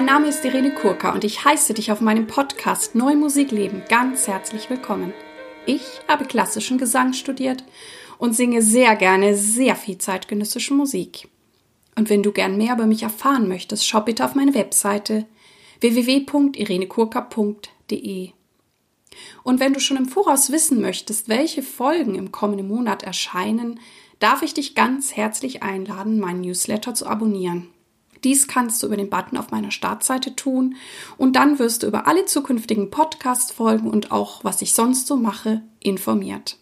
Mein Name ist Irene Kurka und ich heiße dich auf meinem Podcast Neu Musik leben ganz herzlich willkommen. Ich habe klassischen Gesang studiert und singe sehr gerne sehr viel zeitgenössische Musik. Und wenn du gern mehr über mich erfahren möchtest, schau bitte auf meine Webseite www.irenekurka.de. Und wenn du schon im Voraus wissen möchtest, welche Folgen im kommenden Monat erscheinen, darf ich dich ganz herzlich einladen, meinen Newsletter zu abonnieren. Dies kannst du über den Button auf meiner Startseite tun und dann wirst du über alle zukünftigen Podcast-Folgen und auch was ich sonst so mache informiert.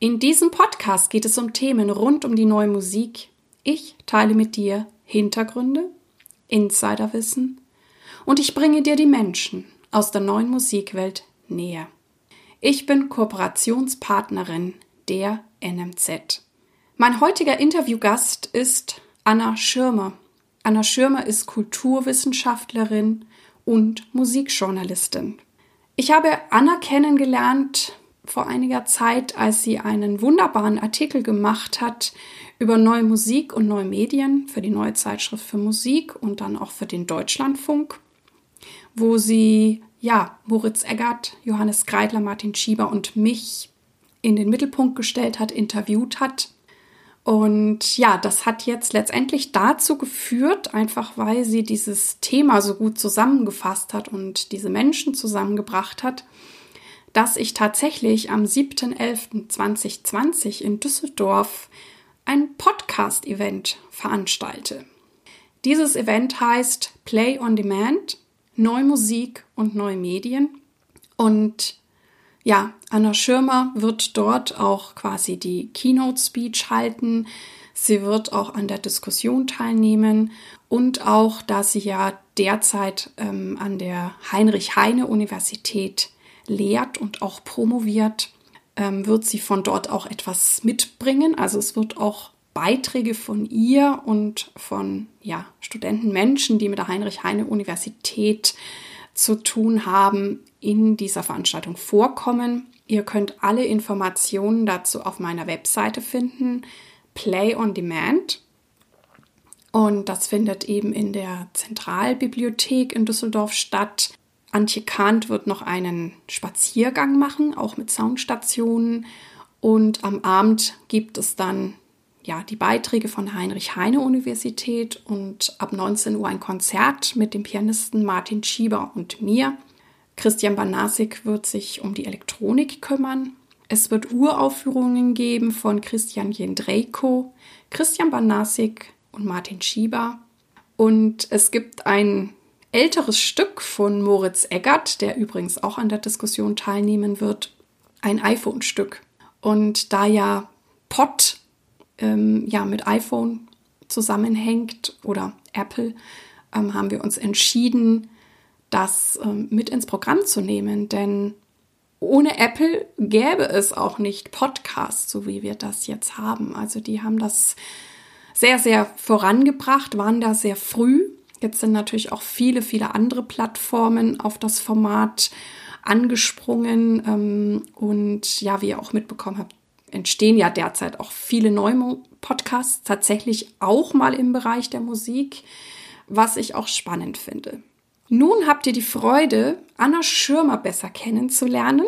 In diesem Podcast geht es um Themen rund um die neue Musik. Ich teile mit dir Hintergründe, Insiderwissen und ich bringe dir die Menschen aus der neuen Musikwelt näher. Ich bin Kooperationspartnerin der NMZ. Mein heutiger Interviewgast ist Anna Schirmer. Anna Schirmer ist Kulturwissenschaftlerin und Musikjournalistin. Ich habe Anna kennengelernt vor einiger Zeit, als sie einen wunderbaren Artikel gemacht hat über neue Musik und neue Medien für die neue Zeitschrift für Musik und dann auch für den Deutschlandfunk, wo sie ja Moritz Eggert, Johannes Kreidler, Martin Schieber und mich in den Mittelpunkt gestellt hat, interviewt hat und ja, das hat jetzt letztendlich dazu geführt, einfach weil sie dieses Thema so gut zusammengefasst hat und diese Menschen zusammengebracht hat, dass ich tatsächlich am 7.11.2020 in Düsseldorf ein Podcast-Event veranstalte. Dieses Event heißt Play on Demand, Neue Musik und neue Medien. Und ja, Anna Schirmer wird dort auch quasi die Keynote Speech halten. Sie wird auch an der Diskussion teilnehmen und auch, da sie ja derzeit ähm, an der Heinrich-Heine-Universität lehrt und auch promoviert, ähm, wird sie von dort auch etwas mitbringen. Also es wird auch Beiträge von ihr und von ja, Studenten, Menschen, die mit der Heinrich-Heine-Universität zu tun haben, in dieser Veranstaltung vorkommen. Ihr könnt alle Informationen dazu auf meiner Webseite finden, Play on Demand. Und das findet eben in der Zentralbibliothek in Düsseldorf statt. Antje Kant wird noch einen Spaziergang machen, auch mit Soundstationen. Und am Abend gibt es dann ja, die Beiträge von Heinrich Heine Universität und ab 19 Uhr ein Konzert mit dem Pianisten Martin Schieber und mir. Christian Banasik wird sich um die Elektronik kümmern. Es wird Uraufführungen geben von Christian Jendrejko, Christian Banasik und Martin Schieber. Und es gibt ein älteres Stück von Moritz Eggert, der übrigens auch an der Diskussion teilnehmen wird, ein iPhone-Stück. Und da ja Pott ähm, ja mit iPhone zusammenhängt oder Apple, ähm, haben wir uns entschieden, das ähm, mit ins Programm zu nehmen, denn ohne Apple gäbe es auch nicht Podcasts, so wie wir das jetzt haben. Also die haben das sehr, sehr vorangebracht, waren da sehr früh. Jetzt sind natürlich auch viele, viele andere Plattformen auf das Format angesprungen. Ähm, und ja, wie ihr auch mitbekommen habt, entstehen ja derzeit auch viele neue Podcasts, tatsächlich auch mal im Bereich der Musik, was ich auch spannend finde. Nun habt ihr die Freude, Anna Schirmer besser kennenzulernen.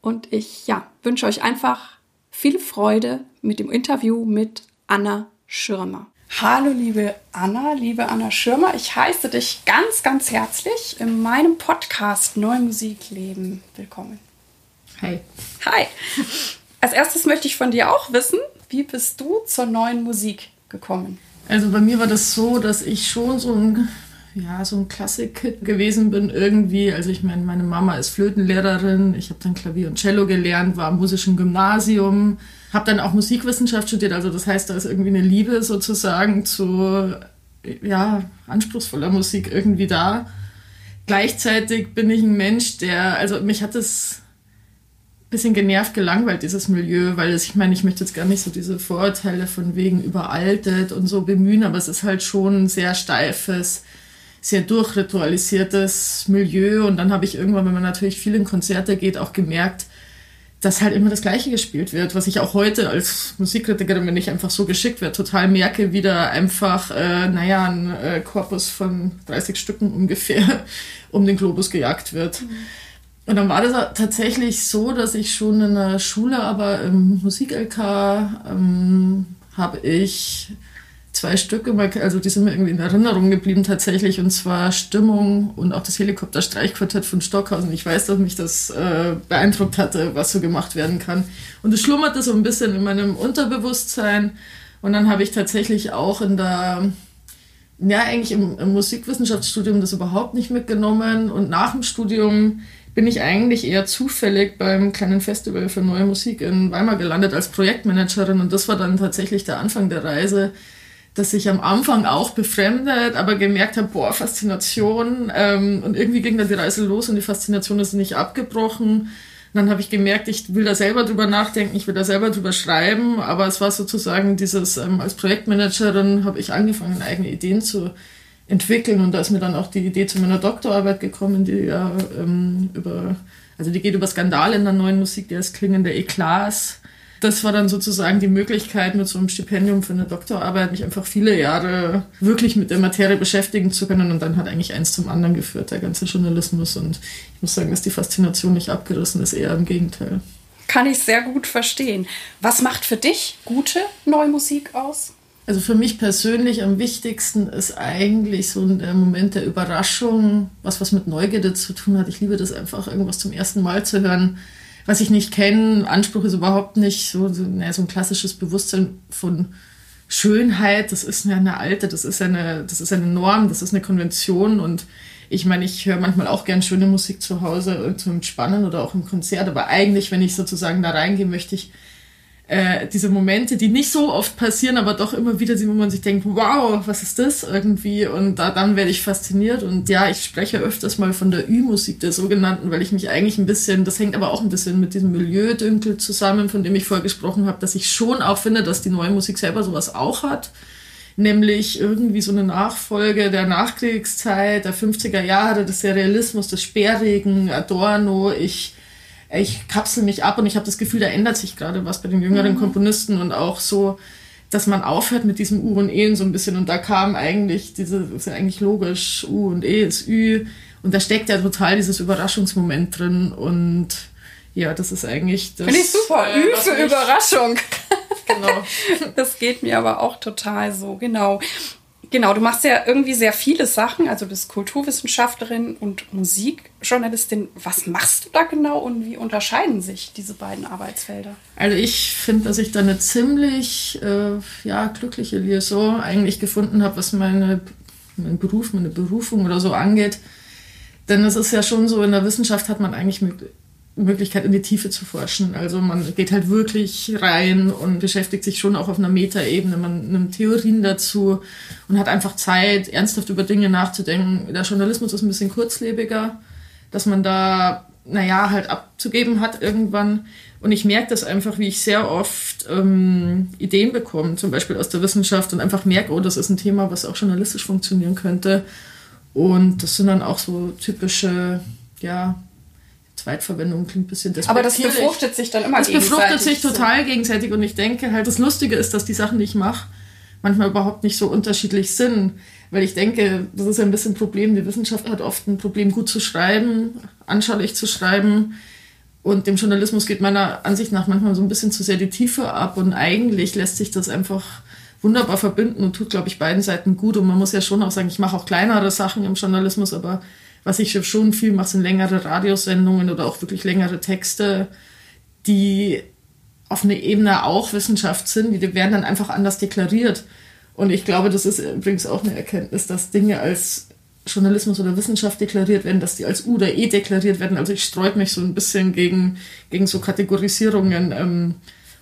Und ich ja, wünsche euch einfach viel Freude mit dem Interview mit Anna Schirmer. Hallo liebe Anna, liebe Anna Schirmer, ich heiße dich ganz, ganz herzlich in meinem Podcast Neue Musik leben willkommen. Hi. Hi. Als erstes möchte ich von dir auch wissen, wie bist du zur neuen Musik gekommen? Also bei mir war das so, dass ich schon so ein ja, so ein Klassik gewesen bin irgendwie. Also ich meine, meine Mama ist Flötenlehrerin, ich habe dann Klavier und Cello gelernt, war am musischen Gymnasium, habe dann auch Musikwissenschaft studiert. Also das heißt, da ist irgendwie eine Liebe sozusagen zu ja, anspruchsvoller Musik irgendwie da. Gleichzeitig bin ich ein Mensch, der, also mich hat es bisschen genervt, gelangweilt, dieses Milieu, weil es, ich meine, ich möchte jetzt gar nicht so diese Vorurteile von wegen überaltet und so bemühen, aber es ist halt schon ein sehr steifes, sehr durchritualisiertes Milieu. Und dann habe ich irgendwann, wenn man natürlich viel in Konzerte geht, auch gemerkt, dass halt immer das Gleiche gespielt wird, was ich auch heute als Musikkritikerin, wenn ich einfach so geschickt werde, total merke, wie da einfach, äh, naja, ein äh, Korpus von 30 Stücken ungefähr um den Globus gejagt wird. Mhm. Und dann war das tatsächlich so, dass ich schon in der Schule, aber im Musik-LK ähm, habe ich zwei Stücke, also die sind mir irgendwie in Erinnerung geblieben tatsächlich, und zwar Stimmung und auch das Helikopter-Streichquartett von Stockhausen. Ich weiß, dass mich das äh, beeindruckt hatte, was so gemacht werden kann. Und es schlummerte so ein bisschen in meinem Unterbewusstsein. Und dann habe ich tatsächlich auch in der, ja, eigentlich im, im Musikwissenschaftsstudium das überhaupt nicht mitgenommen. Und nach dem Studium bin ich eigentlich eher zufällig beim kleinen Festival für neue Musik in Weimar gelandet als Projektmanagerin. Und das war dann tatsächlich der Anfang der Reise dass ich am Anfang auch befremdet, aber gemerkt habe, boah, Faszination. Ähm, und irgendwie ging dann die Reise los und die Faszination ist nicht abgebrochen. Und dann habe ich gemerkt, ich will da selber drüber nachdenken, ich will da selber drüber schreiben, aber es war sozusagen dieses, ähm, als Projektmanagerin habe ich angefangen, eigene Ideen zu entwickeln und da ist mir dann auch die Idee zu meiner Doktorarbeit gekommen, die ja ähm, über, also die geht über Skandale in der neuen Musik, die heißt Klingende Eklas das war dann sozusagen die Möglichkeit, mit so einem Stipendium für eine Doktorarbeit mich einfach viele Jahre wirklich mit der Materie beschäftigen zu können. Und dann hat eigentlich eins zum anderen geführt, der ganze Journalismus. Und ich muss sagen, dass die Faszination nicht abgerissen ist, eher im Gegenteil. Kann ich sehr gut verstehen. Was macht für dich gute neue Musik aus? Also für mich persönlich am wichtigsten ist eigentlich so der Moment der Überraschung, was was mit Neugierde zu tun hat. Ich liebe das einfach, irgendwas zum ersten Mal zu hören was ich nicht kenne. Anspruch ist überhaupt nicht so, so, na, so ein klassisches Bewusstsein von Schönheit. Das ist eine alte, das ist eine, das ist eine Norm, das ist eine Konvention und ich meine, ich höre manchmal auch gern schöne Musik zu Hause zum Entspannen oder auch im Konzert, aber eigentlich, wenn ich sozusagen da reingehe, möchte ich äh, diese Momente, die nicht so oft passieren, aber doch immer wieder wo man sich denkt, wow, was ist das irgendwie? Und da, dann werde ich fasziniert. Und ja, ich spreche öfters mal von der Ü-Musik, der sogenannten, weil ich mich eigentlich ein bisschen, das hängt aber auch ein bisschen mit diesem Milieudünkel zusammen, von dem ich vorher gesprochen habe, dass ich schon auch finde, dass die neue Musik selber sowas auch hat nämlich irgendwie so eine Nachfolge der Nachkriegszeit, der 50er Jahre, des Serialismus, des Sperrigen, Adorno. Ich ich kapsel mich ab und ich habe das Gefühl, da ändert sich gerade was bei den jüngeren mhm. Komponisten und auch so, dass man aufhört mit diesem U und E so ein bisschen und da kam eigentlich diese, ist ja eigentlich logisch, U und E ist Ü und da steckt ja total dieses Überraschungsmoment drin und ja, das ist eigentlich das. Finde ich super, äh, Ü für Überraschung. Genau. das geht mir aber auch total so, genau. Genau, du machst ja irgendwie sehr viele Sachen, also du bist Kulturwissenschaftlerin und Musikjournalistin. Was machst du da genau und wie unterscheiden sich diese beiden Arbeitsfelder? Also ich finde, dass ich da eine ziemlich äh, ja, glückliche Liaison eigentlich gefunden habe, was meine, mein Beruf, meine Berufung oder so angeht. Denn es ist ja schon so, in der Wissenschaft hat man eigentlich mit Möglichkeit, in die Tiefe zu forschen. Also man geht halt wirklich rein und beschäftigt sich schon auch auf einer Metaebene. Man nimmt Theorien dazu und hat einfach Zeit, ernsthaft über Dinge nachzudenken. Der Journalismus ist ein bisschen kurzlebiger, dass man da, naja, halt abzugeben hat irgendwann. Und ich merke das einfach, wie ich sehr oft ähm, Ideen bekomme, zum Beispiel aus der Wissenschaft und einfach merke, oh, das ist ein Thema, was auch journalistisch funktionieren könnte. Und das sind dann auch so typische, ja, Zweitverwendung klingt ein bisschen Aber das befruchtet sich dann immer das gegenseitig. Das befruchtet sich total so. gegenseitig und ich denke halt, das Lustige ist, dass die Sachen, die ich mache, manchmal überhaupt nicht so unterschiedlich sind. Weil ich denke, das ist ein bisschen ein Problem. Die Wissenschaft hat oft ein Problem, gut zu schreiben, anschaulich zu schreiben. Und dem Journalismus geht meiner Ansicht nach manchmal so ein bisschen zu sehr die Tiefe ab. Und eigentlich lässt sich das einfach wunderbar verbinden und tut, glaube ich, beiden Seiten gut. Und man muss ja schon auch sagen, ich mache auch kleinere Sachen im Journalismus, aber was ich schon viel mache, sind längere Radiosendungen oder auch wirklich längere Texte, die auf einer Ebene auch Wissenschaft sind, die werden dann einfach anders deklariert. Und ich glaube, das ist übrigens auch eine Erkenntnis, dass Dinge als Journalismus oder Wissenschaft deklariert werden, dass die als U oder E deklariert werden. Also ich streue mich so ein bisschen gegen, gegen so Kategorisierungen ähm,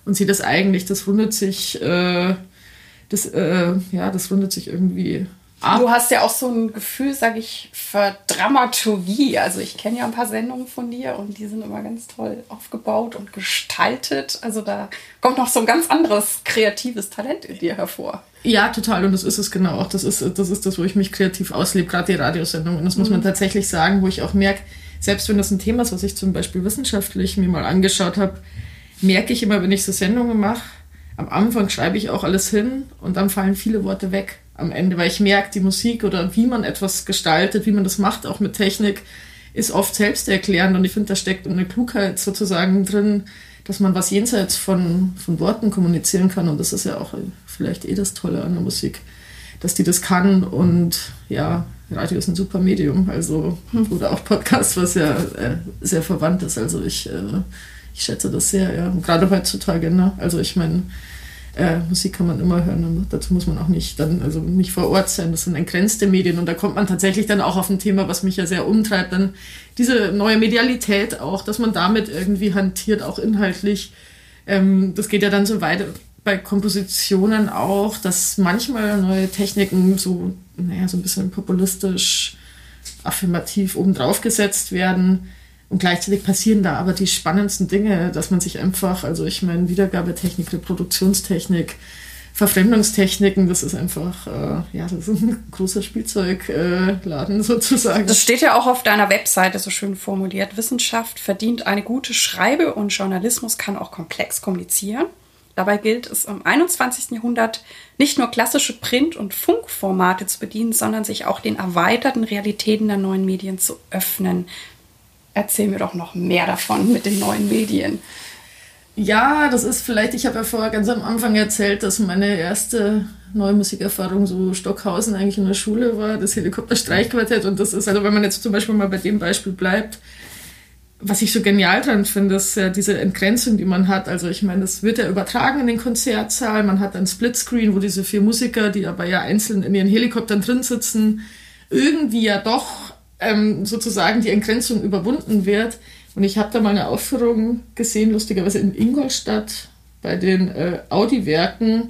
und sehe das eigentlich, das rundet sich, äh, das, äh, ja, das rundet sich irgendwie ab. Du hast ja auch so ein Gefühl, sag ich, für Dramaturgie. Also ich kenne ja ein paar Sendungen von dir und die sind immer ganz toll aufgebaut und gestaltet. Also da kommt noch so ein ganz anderes kreatives Talent in dir hervor. Ja, total. Und das ist es genau auch. Das ist das, ist das wo ich mich kreativ auslebe, gerade die Radiosendungen. Und das muss man mhm. tatsächlich sagen, wo ich auch merke, selbst wenn das ein Thema ist, was ich zum Beispiel wissenschaftlich mir mal angeschaut habe, merke ich immer, wenn ich so Sendungen mache, am Anfang schreibe ich auch alles hin und dann fallen viele Worte weg am Ende, weil ich merke, die Musik oder wie man etwas gestaltet, wie man das macht, auch mit Technik, ist oft selbsterklärend und ich finde, da steckt eine Klugheit sozusagen drin, dass man was jenseits von, von Worten kommunizieren kann und das ist ja auch vielleicht eh das Tolle an der Musik, dass die das kann und ja, Radio ist ein super Medium, also hm. oder auch Podcast, was ja äh, sehr verwandt ist, also ich, äh, ich schätze das sehr, ja, gerade heutzutage, ne? also ich meine, äh, Musik kann man immer hören. Dazu muss man auch nicht dann, also nicht vor Ort sein. Das sind entgrenzte Medien und da kommt man tatsächlich dann auch auf ein Thema, was mich ja sehr umtreibt, dann diese neue Medialität auch, dass man damit irgendwie hantiert, auch inhaltlich. Ähm, das geht ja dann so weit bei Kompositionen auch, dass manchmal neue Techniken so, naja, so ein bisschen populistisch, affirmativ obendrauf gesetzt werden und gleichzeitig passieren da aber die spannendsten Dinge, dass man sich einfach, also ich meine, Wiedergabetechnik, Reproduktionstechnik, Verfremdungstechniken, das ist einfach, äh, ja, das ist ein großer Spielzeugladen äh, sozusagen. Das steht ja auch auf deiner Webseite so schön formuliert. Wissenschaft verdient eine gute Schreibe und Journalismus kann auch komplex kommunizieren. Dabei gilt es im 21. Jahrhundert nicht nur klassische Print- und Funkformate zu bedienen, sondern sich auch den erweiterten Realitäten der neuen Medien zu öffnen erzähl mir doch noch mehr davon mit den neuen Medien. Ja, das ist vielleicht, ich habe ja vorher ganz am Anfang erzählt, dass meine erste neue Musikerfahrung so Stockhausen eigentlich in der Schule war, das Helikopterstreichquartett. Und das ist, also wenn man jetzt zum Beispiel mal bei dem Beispiel bleibt, was ich so genial dran finde, ist ja diese Entgrenzung, die man hat. Also ich meine, das wird ja übertragen in den Konzertsaal. Man hat ein Splitscreen, wo diese vier Musiker, die aber ja einzeln in ihren Helikoptern drin sitzen, irgendwie ja doch ähm, sozusagen die Entgrenzung überwunden wird. Und ich habe da mal eine Aufführung gesehen, lustigerweise in Ingolstadt bei den äh, Audi-Werken.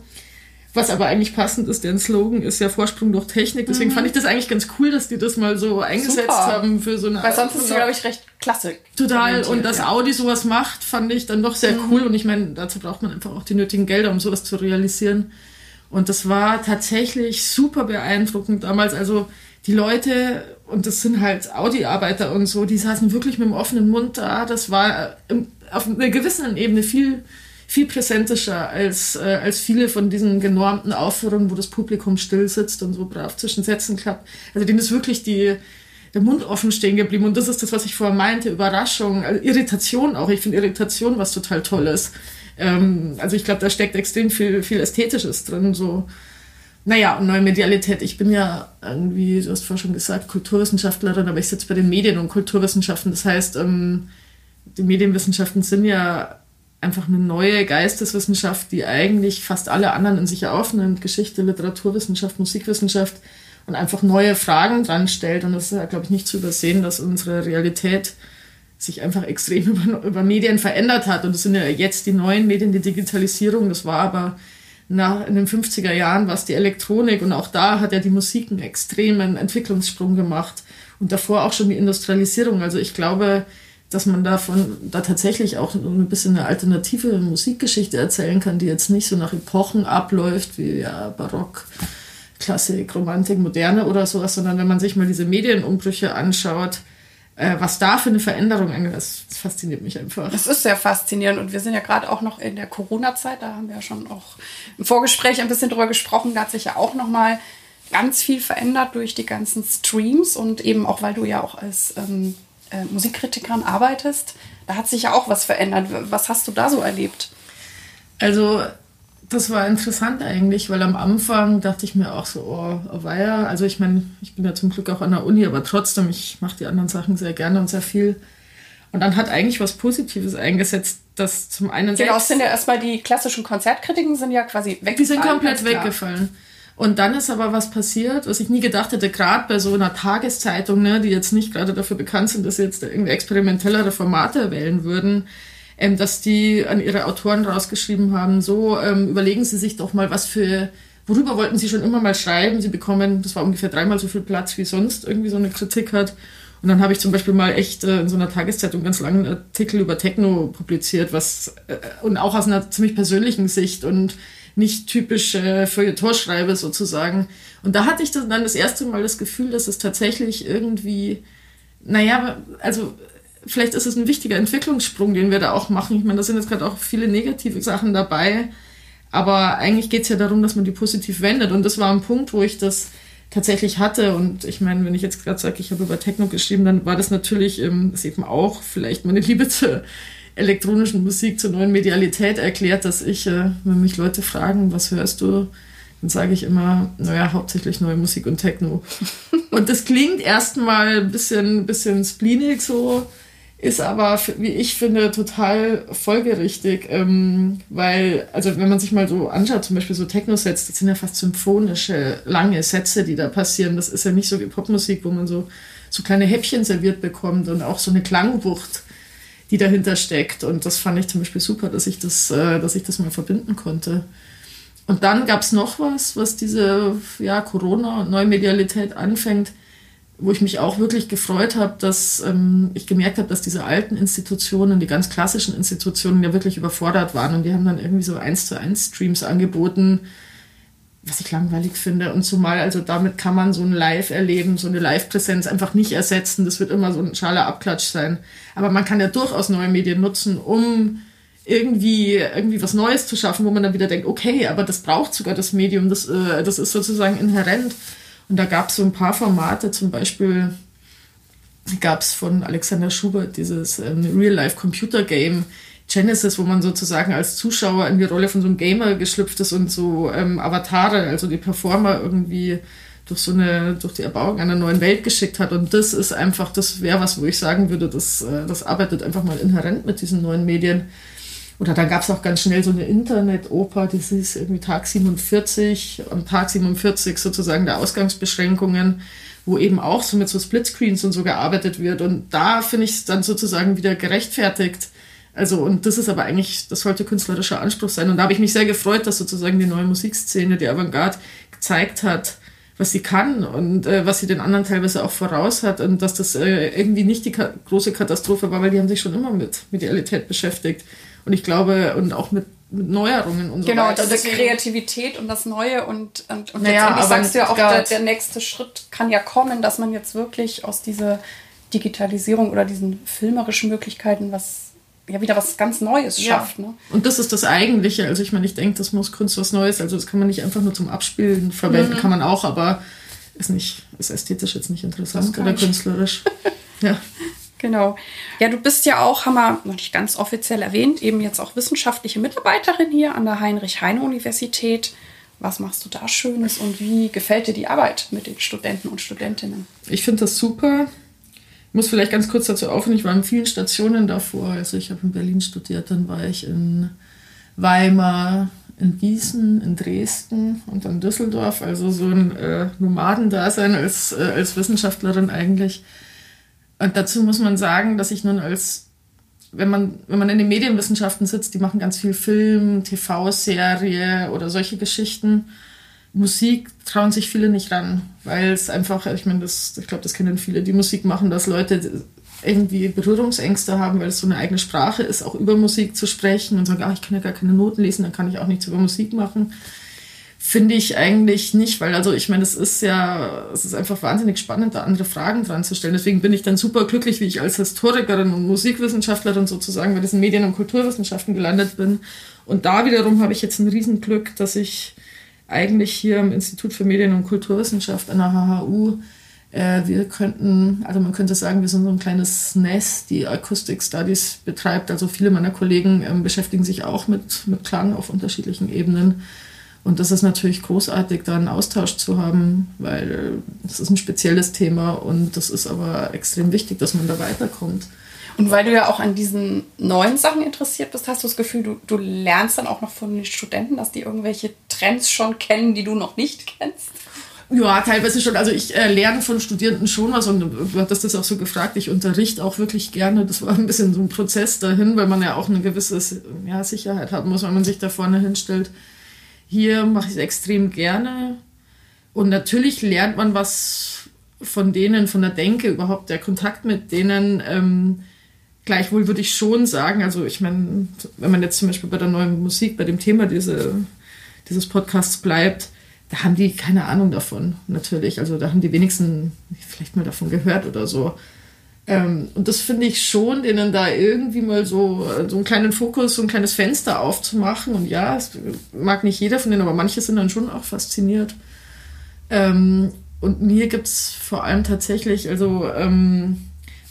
Was aber eigentlich passend ist, deren Slogan ist ja Vorsprung durch Technik. Deswegen mhm. fand ich das eigentlich ganz cool, dass die das mal so eingesetzt Super. haben für so eine. Weil sonst ist es, glaube ich, recht klasse. Total. Und dass ja. Audi sowas macht, fand ich dann doch sehr mhm. cool. Und ich meine, dazu braucht man einfach auch die nötigen Gelder, um sowas zu realisieren. Und das war tatsächlich super beeindruckend damals. Also die Leute, und das sind halt Audi-Arbeiter und so, die saßen wirklich mit dem offenen Mund da. Das war auf einer gewissen Ebene viel, viel präsentischer als, äh, als viele von diesen genormten Aufführungen, wo das Publikum still sitzt und so brav zwischen Sätzen klappt. Also denen ist wirklich die, der Mund offen stehen geblieben. Und das ist das, was ich vorher meinte, Überraschung, also Irritation auch. Ich finde Irritation was total Tolles. Ähm, also ich glaube, da steckt extrem viel, viel Ästhetisches drin, so naja, und neue Medialität. Ich bin ja irgendwie, du hast vorhin schon gesagt, Kulturwissenschaftlerin, aber ich sitze bei den Medien und Kulturwissenschaften. Das heißt, ähm, die Medienwissenschaften sind ja einfach eine neue Geisteswissenschaft, die eigentlich fast alle anderen in sich aufnimmt. Geschichte, Literaturwissenschaft, Musikwissenschaft und einfach neue Fragen dran stellt. Und das ist ja, glaube ich, nicht zu übersehen, dass unsere Realität sich einfach extrem über, über Medien verändert hat. Und das sind ja jetzt die neuen Medien, die Digitalisierung. Das war aber nach, in den 50er Jahren war es die Elektronik und auch da hat ja die Musik einen extremen Entwicklungssprung gemacht und davor auch schon die Industrialisierung. Also ich glaube, dass man davon da tatsächlich auch ein bisschen eine alternative Musikgeschichte erzählen kann, die jetzt nicht so nach Epochen abläuft wie ja, Barock, Klassik, Romantik, Moderne oder sowas, sondern wenn man sich mal diese Medienumbrüche anschaut, äh, was da für eine Veränderung angeht, das, das fasziniert mich einfach. Das ist sehr faszinierend und wir sind ja gerade auch noch in der Corona-Zeit, da haben wir ja schon auch im Vorgespräch ein bisschen drüber gesprochen, da hat sich ja auch noch mal ganz viel verändert durch die ganzen Streams und eben auch, weil du ja auch als ähm, äh, Musikkritikerin arbeitest, da hat sich ja auch was verändert. Was hast du da so erlebt? Also das war interessant eigentlich, weil am Anfang dachte ich mir auch so, oh, oh weia. Also ich meine, ich bin ja zum Glück auch an der Uni, aber trotzdem, ich mache die anderen Sachen sehr gerne und sehr viel. Und dann hat eigentlich was Positives eingesetzt, dass zum einen Genau, es sind ja erstmal die klassischen Konzertkritiken sind ja quasi weggefallen. Die sind komplett weggefallen. Und dann ist aber was passiert, was ich nie gedacht hätte, gerade bei so einer Tageszeitung, ne, die jetzt nicht gerade dafür bekannt sind, dass sie jetzt irgendwie experimentellere Formate wählen würden, ähm, dass die an ihre Autoren rausgeschrieben haben, so ähm, überlegen Sie sich doch mal, was für, worüber wollten Sie schon immer mal schreiben? Sie bekommen, das war ungefähr dreimal so viel Platz wie sonst irgendwie so eine Kritik hat. Und dann habe ich zum Beispiel mal echt äh, in so einer Tageszeitung ganz langen Artikel über Techno publiziert, was äh, und auch aus einer ziemlich persönlichen Sicht und nicht typisch äh, Feuilleton schreibe sozusagen. Und da hatte ich dann das erste Mal das Gefühl, dass es tatsächlich irgendwie Naja, also vielleicht ist es ein wichtiger Entwicklungssprung, den wir da auch machen. Ich meine, da sind jetzt gerade auch viele negative Sachen dabei. Aber eigentlich geht es ja darum, dass man die positiv wendet. Und das war ein Punkt, wo ich das tatsächlich hatte. Und ich meine, wenn ich jetzt gerade sage, ich habe über Techno geschrieben, dann war das natürlich ähm, das eben auch vielleicht meine Liebe zur elektronischen Musik, zur neuen Medialität erklärt, dass ich, äh, wenn mich Leute fragen, was hörst du, dann sage ich immer, naja, hauptsächlich neue Musik und Techno. und das klingt erstmal ein bisschen, bisschen spleenig so, ist aber, wie ich finde, total folgerichtig, ähm, weil, also wenn man sich mal so anschaut, zum Beispiel so Techno-Sets, das sind ja fast symphonische, lange Sätze, die da passieren. Das ist ja nicht so wie Popmusik, wo man so, so kleine Häppchen serviert bekommt und auch so eine Klangwucht, die dahinter steckt. Und das fand ich zum Beispiel super, dass ich das, äh, dass ich das mal verbinden konnte. Und dann gab es noch was, was diese ja, Corona- und Neumedialität anfängt wo ich mich auch wirklich gefreut habe, dass ähm, ich gemerkt habe, dass diese alten Institutionen, die ganz klassischen Institutionen ja wirklich überfordert waren und die haben dann irgendwie so eins zu eins Streams angeboten, was ich langweilig finde. Und zumal, also damit kann man so ein Live-Erleben, so eine Live-Präsenz einfach nicht ersetzen. Das wird immer so ein schaler Abklatsch sein. Aber man kann ja durchaus neue Medien nutzen, um irgendwie, irgendwie was Neues zu schaffen, wo man dann wieder denkt, okay, aber das braucht sogar das Medium, das, äh, das ist sozusagen inhärent. Und da gab es so ein paar Formate, zum Beispiel gab es von Alexander Schubert dieses ähm, Real-Life-Computer-Game Genesis, wo man sozusagen als Zuschauer in die Rolle von so einem Gamer geschlüpft ist und so ähm, Avatare, also die Performer irgendwie durch so eine, durch die Erbauung einer neuen Welt geschickt hat. Und das ist einfach, das wäre was, wo ich sagen würde, das, äh, das arbeitet einfach mal inhärent mit diesen neuen Medien. Oder dann gab es auch ganz schnell so eine Internetoper, das ist irgendwie Tag 47, am Tag 47 sozusagen der Ausgangsbeschränkungen, wo eben auch so mit so Splitscreens und so gearbeitet wird. Und da finde ich es dann sozusagen wieder gerechtfertigt. Also, und das ist aber eigentlich, das sollte künstlerischer Anspruch sein. Und da habe ich mich sehr gefreut, dass sozusagen die neue Musikszene, die Avantgarde, gezeigt hat, was sie kann und äh, was sie den anderen teilweise auch voraus hat und dass das äh, irgendwie nicht die ka große Katastrophe war, weil die haben sich schon immer mit Medialität beschäftigt. Und ich glaube, und auch mit, mit Neuerungen und so genau, weiter. Genau, diese Kreativität und das Neue und, und, und naja, letztendlich sagst du ja auch, der, der nächste Schritt kann ja kommen, dass man jetzt wirklich aus dieser Digitalisierung oder diesen filmerischen Möglichkeiten was ja wieder was ganz Neues schafft. Ja. Ne? Und das ist das Eigentliche. Also ich meine, ich denke, das muss Kunst was Neues. Also das kann man nicht einfach nur zum Abspielen verwenden, mhm. kann man auch, aber ist nicht, ist ästhetisch jetzt nicht interessant oder künstlerisch. ja. Genau. Ja, du bist ja auch, haben wir noch nicht ganz offiziell erwähnt, eben jetzt auch wissenschaftliche Mitarbeiterin hier an der Heinrich-Heine-Universität. Was machst du da Schönes und wie gefällt dir die Arbeit mit den Studenten und Studentinnen? Ich finde das super. Ich muss vielleicht ganz kurz dazu aufhören, ich war in vielen Stationen davor. Also ich habe in Berlin studiert, dann war ich in Weimar, in Gießen, in Dresden und dann Düsseldorf. Also so ein äh, Nomadendasein als, äh, als Wissenschaftlerin eigentlich. Und dazu muss man sagen, dass ich nun als, wenn man, wenn man in den Medienwissenschaften sitzt, die machen ganz viel Film, TV-Serie oder solche Geschichten. Musik trauen sich viele nicht ran, weil es einfach, ich meine, das, ich glaube, das kennen viele, die Musik machen, dass Leute irgendwie Berührungsängste haben, weil es so eine eigene Sprache ist, auch über Musik zu sprechen und sagen, ah, ich kann ja gar keine Noten lesen, dann kann ich auch nichts über Musik machen. Finde ich eigentlich nicht, weil also ich meine, es ist ja, es ist einfach wahnsinnig spannend, da andere Fragen dran zu stellen. Deswegen bin ich dann super glücklich, wie ich als Historikerin und Musikwissenschaftlerin sozusagen bei diesen Medien- und Kulturwissenschaften gelandet bin. Und da wiederum habe ich jetzt ein Riesenglück, dass ich eigentlich hier im Institut für Medien- und Kulturwissenschaft an der HHU äh, wir könnten, also man könnte sagen, wir sind so ein kleines Nest, die Acoustic Studies betreibt. Also viele meiner Kollegen ähm, beschäftigen sich auch mit, mit Klang auf unterschiedlichen Ebenen. Und das ist natürlich großartig, da einen Austausch zu haben, weil das ist ein spezielles Thema und das ist aber extrem wichtig, dass man da weiterkommt. Und weil du ja auch an diesen neuen Sachen interessiert bist, hast du das Gefühl, du, du lernst dann auch noch von den Studenten, dass die irgendwelche Trends schon kennen, die du noch nicht kennst? Ja, teilweise schon. Also ich äh, lerne von Studierenden schon was und du hattest das auch so gefragt. Ich unterrichte auch wirklich gerne. Das war ein bisschen so ein Prozess dahin, weil man ja auch eine gewisse ja, Sicherheit haben muss, wenn man sich da vorne hinstellt. Hier mache ich es extrem gerne. Und natürlich lernt man was von denen, von der Denke, überhaupt der Kontakt mit denen. Ähm, gleichwohl würde ich schon sagen, also ich meine, wenn man jetzt zum Beispiel bei der neuen Musik, bei dem Thema diese, dieses Podcasts bleibt, da haben die keine Ahnung davon, natürlich. Also da haben die wenigsten vielleicht mal davon gehört oder so. Ähm, und das finde ich schon, denen da irgendwie mal so, so einen kleinen Fokus, so ein kleines Fenster aufzumachen. Und ja, es mag nicht jeder von denen, aber manche sind dann schon auch fasziniert. Ähm, und mir gibt es vor allem tatsächlich, also ähm,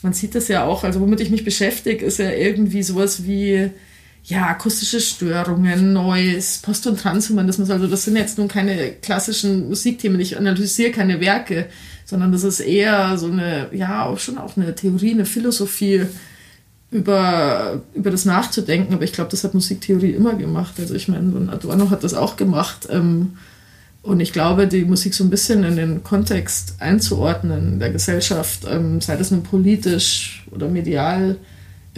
man sieht das ja auch, also womit ich mich beschäftige, ist ja irgendwie sowas wie ja, akustische Störungen, Noise, Post- und Transhumanismus. Also das sind jetzt nun keine klassischen Musikthemen. Ich analysiere keine Werke, sondern das ist eher so eine, ja, auch schon auch eine Theorie, eine Philosophie über, über das Nachzudenken. Aber ich glaube, das hat Musiktheorie immer gemacht. Also ich meine, Adorno hat das auch gemacht. Ähm, und ich glaube, die Musik so ein bisschen in den Kontext einzuordnen der Gesellschaft, ähm, sei das nun politisch oder medial,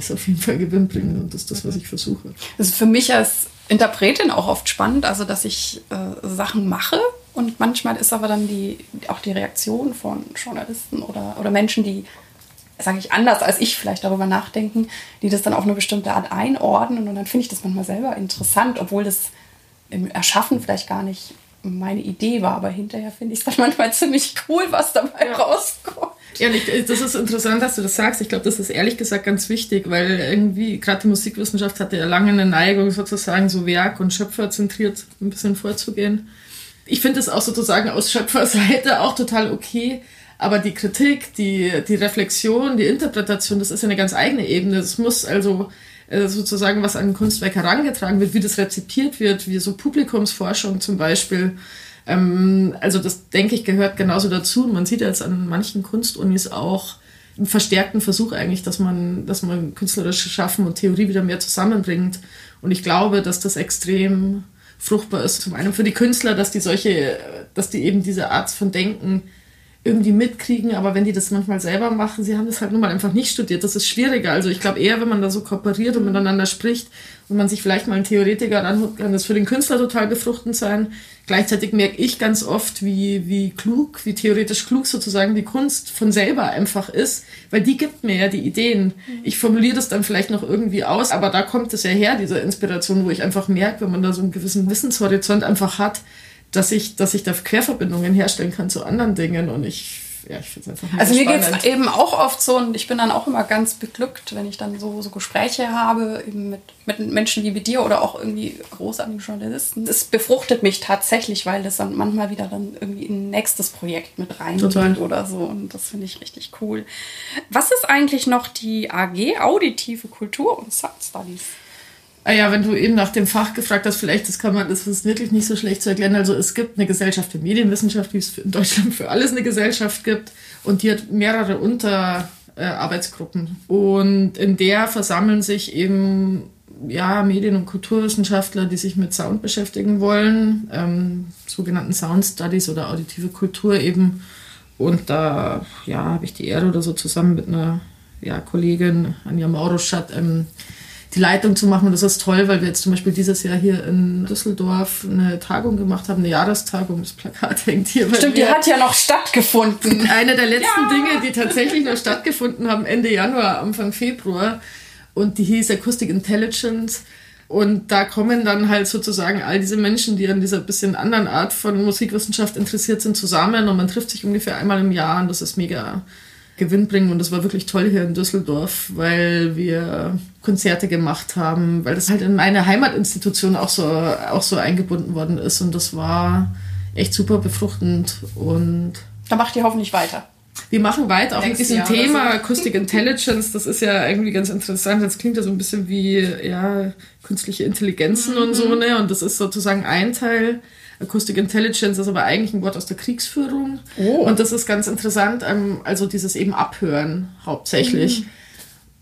ist auf jeden Fall gewinnbringend und das ist das, was ich versuche. Das ist für mich als Interpretin auch oft spannend, also dass ich äh, Sachen mache und manchmal ist aber dann die, auch die Reaktion von Journalisten oder, oder Menschen, die, sage ich anders als ich vielleicht darüber nachdenken, die das dann auf eine bestimmte Art einordnen und dann finde ich das manchmal selber interessant, obwohl das im Erschaffen vielleicht gar nicht meine Idee war, aber hinterher finde ich es dann manchmal ziemlich cool, was dabei ja. Ehrlich, das ist interessant, dass du das sagst. Ich glaube, das ist ehrlich gesagt ganz wichtig, weil irgendwie gerade die Musikwissenschaft hatte ja lange eine Neigung, sozusagen so werk- und schöpferzentriert ein bisschen vorzugehen. Ich finde es auch sozusagen aus Schöpferseite auch total okay. Aber die Kritik, die, die Reflexion, die Interpretation, das ist eine ganz eigene Ebene. Es muss also äh, sozusagen, was an Kunstwerk herangetragen wird, wie das rezipiert wird, wie so Publikumsforschung zum Beispiel ähm, also das, denke ich, gehört genauso dazu. Man sieht jetzt an manchen Kunstunis auch einen verstärkten Versuch eigentlich, dass man, dass man künstlerische Schaffen und Theorie wieder mehr zusammenbringt. Und ich glaube, dass das extrem fruchtbar ist. Zum einen für die Künstler, dass die solche, dass die eben diese Art von Denken irgendwie mitkriegen, aber wenn die das manchmal selber machen, sie haben das halt nun mal einfach nicht studiert. Das ist schwieriger. Also ich glaube eher, wenn man da so kooperiert und miteinander spricht und man sich vielleicht mal einen Theoretiker anhört, kann das für den Künstler total befruchtend sein. Gleichzeitig merke ich ganz oft, wie, wie klug, wie theoretisch klug sozusagen die Kunst von selber einfach ist, weil die gibt mir ja die Ideen. Ich formuliere das dann vielleicht noch irgendwie aus, aber da kommt es ja her, diese Inspiration, wo ich einfach merke, wenn man da so einen gewissen Wissenshorizont einfach hat, dass ich, dass ich da Querverbindungen herstellen kann zu anderen Dingen und ich ja, ich finde es einfach Also mir geht es eben auch oft so und ich bin dann auch immer ganz beglückt, wenn ich dann so, so Gespräche habe, eben mit, mit Menschen wie mit dir oder auch irgendwie großartigen Journalisten. Es befruchtet mich tatsächlich, weil das dann manchmal wieder dann irgendwie in ein nächstes Projekt mit reingeht oder so und das finde ich richtig cool. Was ist eigentlich noch die AG Auditive Kultur und Sound Studies? Ah ja, wenn du eben nach dem Fach gefragt hast, vielleicht das kann man, das ist wirklich nicht so schlecht zu erklären. Also es gibt eine Gesellschaft für Medienwissenschaft, wie es in Deutschland für alles eine Gesellschaft gibt, und die hat mehrere Unterarbeitsgruppen. Äh, und in der versammeln sich eben ja Medien- und Kulturwissenschaftler, die sich mit Sound beschäftigen wollen, ähm, sogenannten Sound Studies oder auditive Kultur eben. Und da ja habe ich die Ehre oder so zusammen mit einer ja, Kollegin Anja Mauruschat ähm, die Leitung zu machen. Und das ist toll, weil wir jetzt zum Beispiel dieses Jahr hier in Düsseldorf eine Tagung gemacht haben, eine Jahrestagung. Das Plakat hängt hier. Stimmt, die hat ja noch stattgefunden. Eine der letzten ja. Dinge, die tatsächlich noch stattgefunden haben, Ende Januar, Anfang Februar. Und die hieß Acoustic Intelligence. Und da kommen dann halt sozusagen all diese Menschen, die an dieser bisschen anderen Art von Musikwissenschaft interessiert sind, zusammen. Und man trifft sich ungefähr einmal im Jahr. Und das ist mega Gewinn bringen. Und das war wirklich toll hier in Düsseldorf, weil wir Konzerte gemacht haben, weil das halt in meine Heimatinstitution auch so, auch so eingebunden worden ist. Und das war echt super befruchtend. Und da macht ihr hoffentlich weiter. Wir machen weiter auch mit diesem Jahr Thema Acoustic Intelligence. Das ist ja irgendwie ganz interessant. Das klingt ja so ein bisschen wie ja, künstliche Intelligenzen mhm. und so, ne? Und das ist sozusagen ein Teil Acoustic Intelligence ist aber eigentlich ein Wort aus der Kriegsführung. Oh. Und das ist ganz interessant, ähm, also dieses eben Abhören hauptsächlich. Mhm.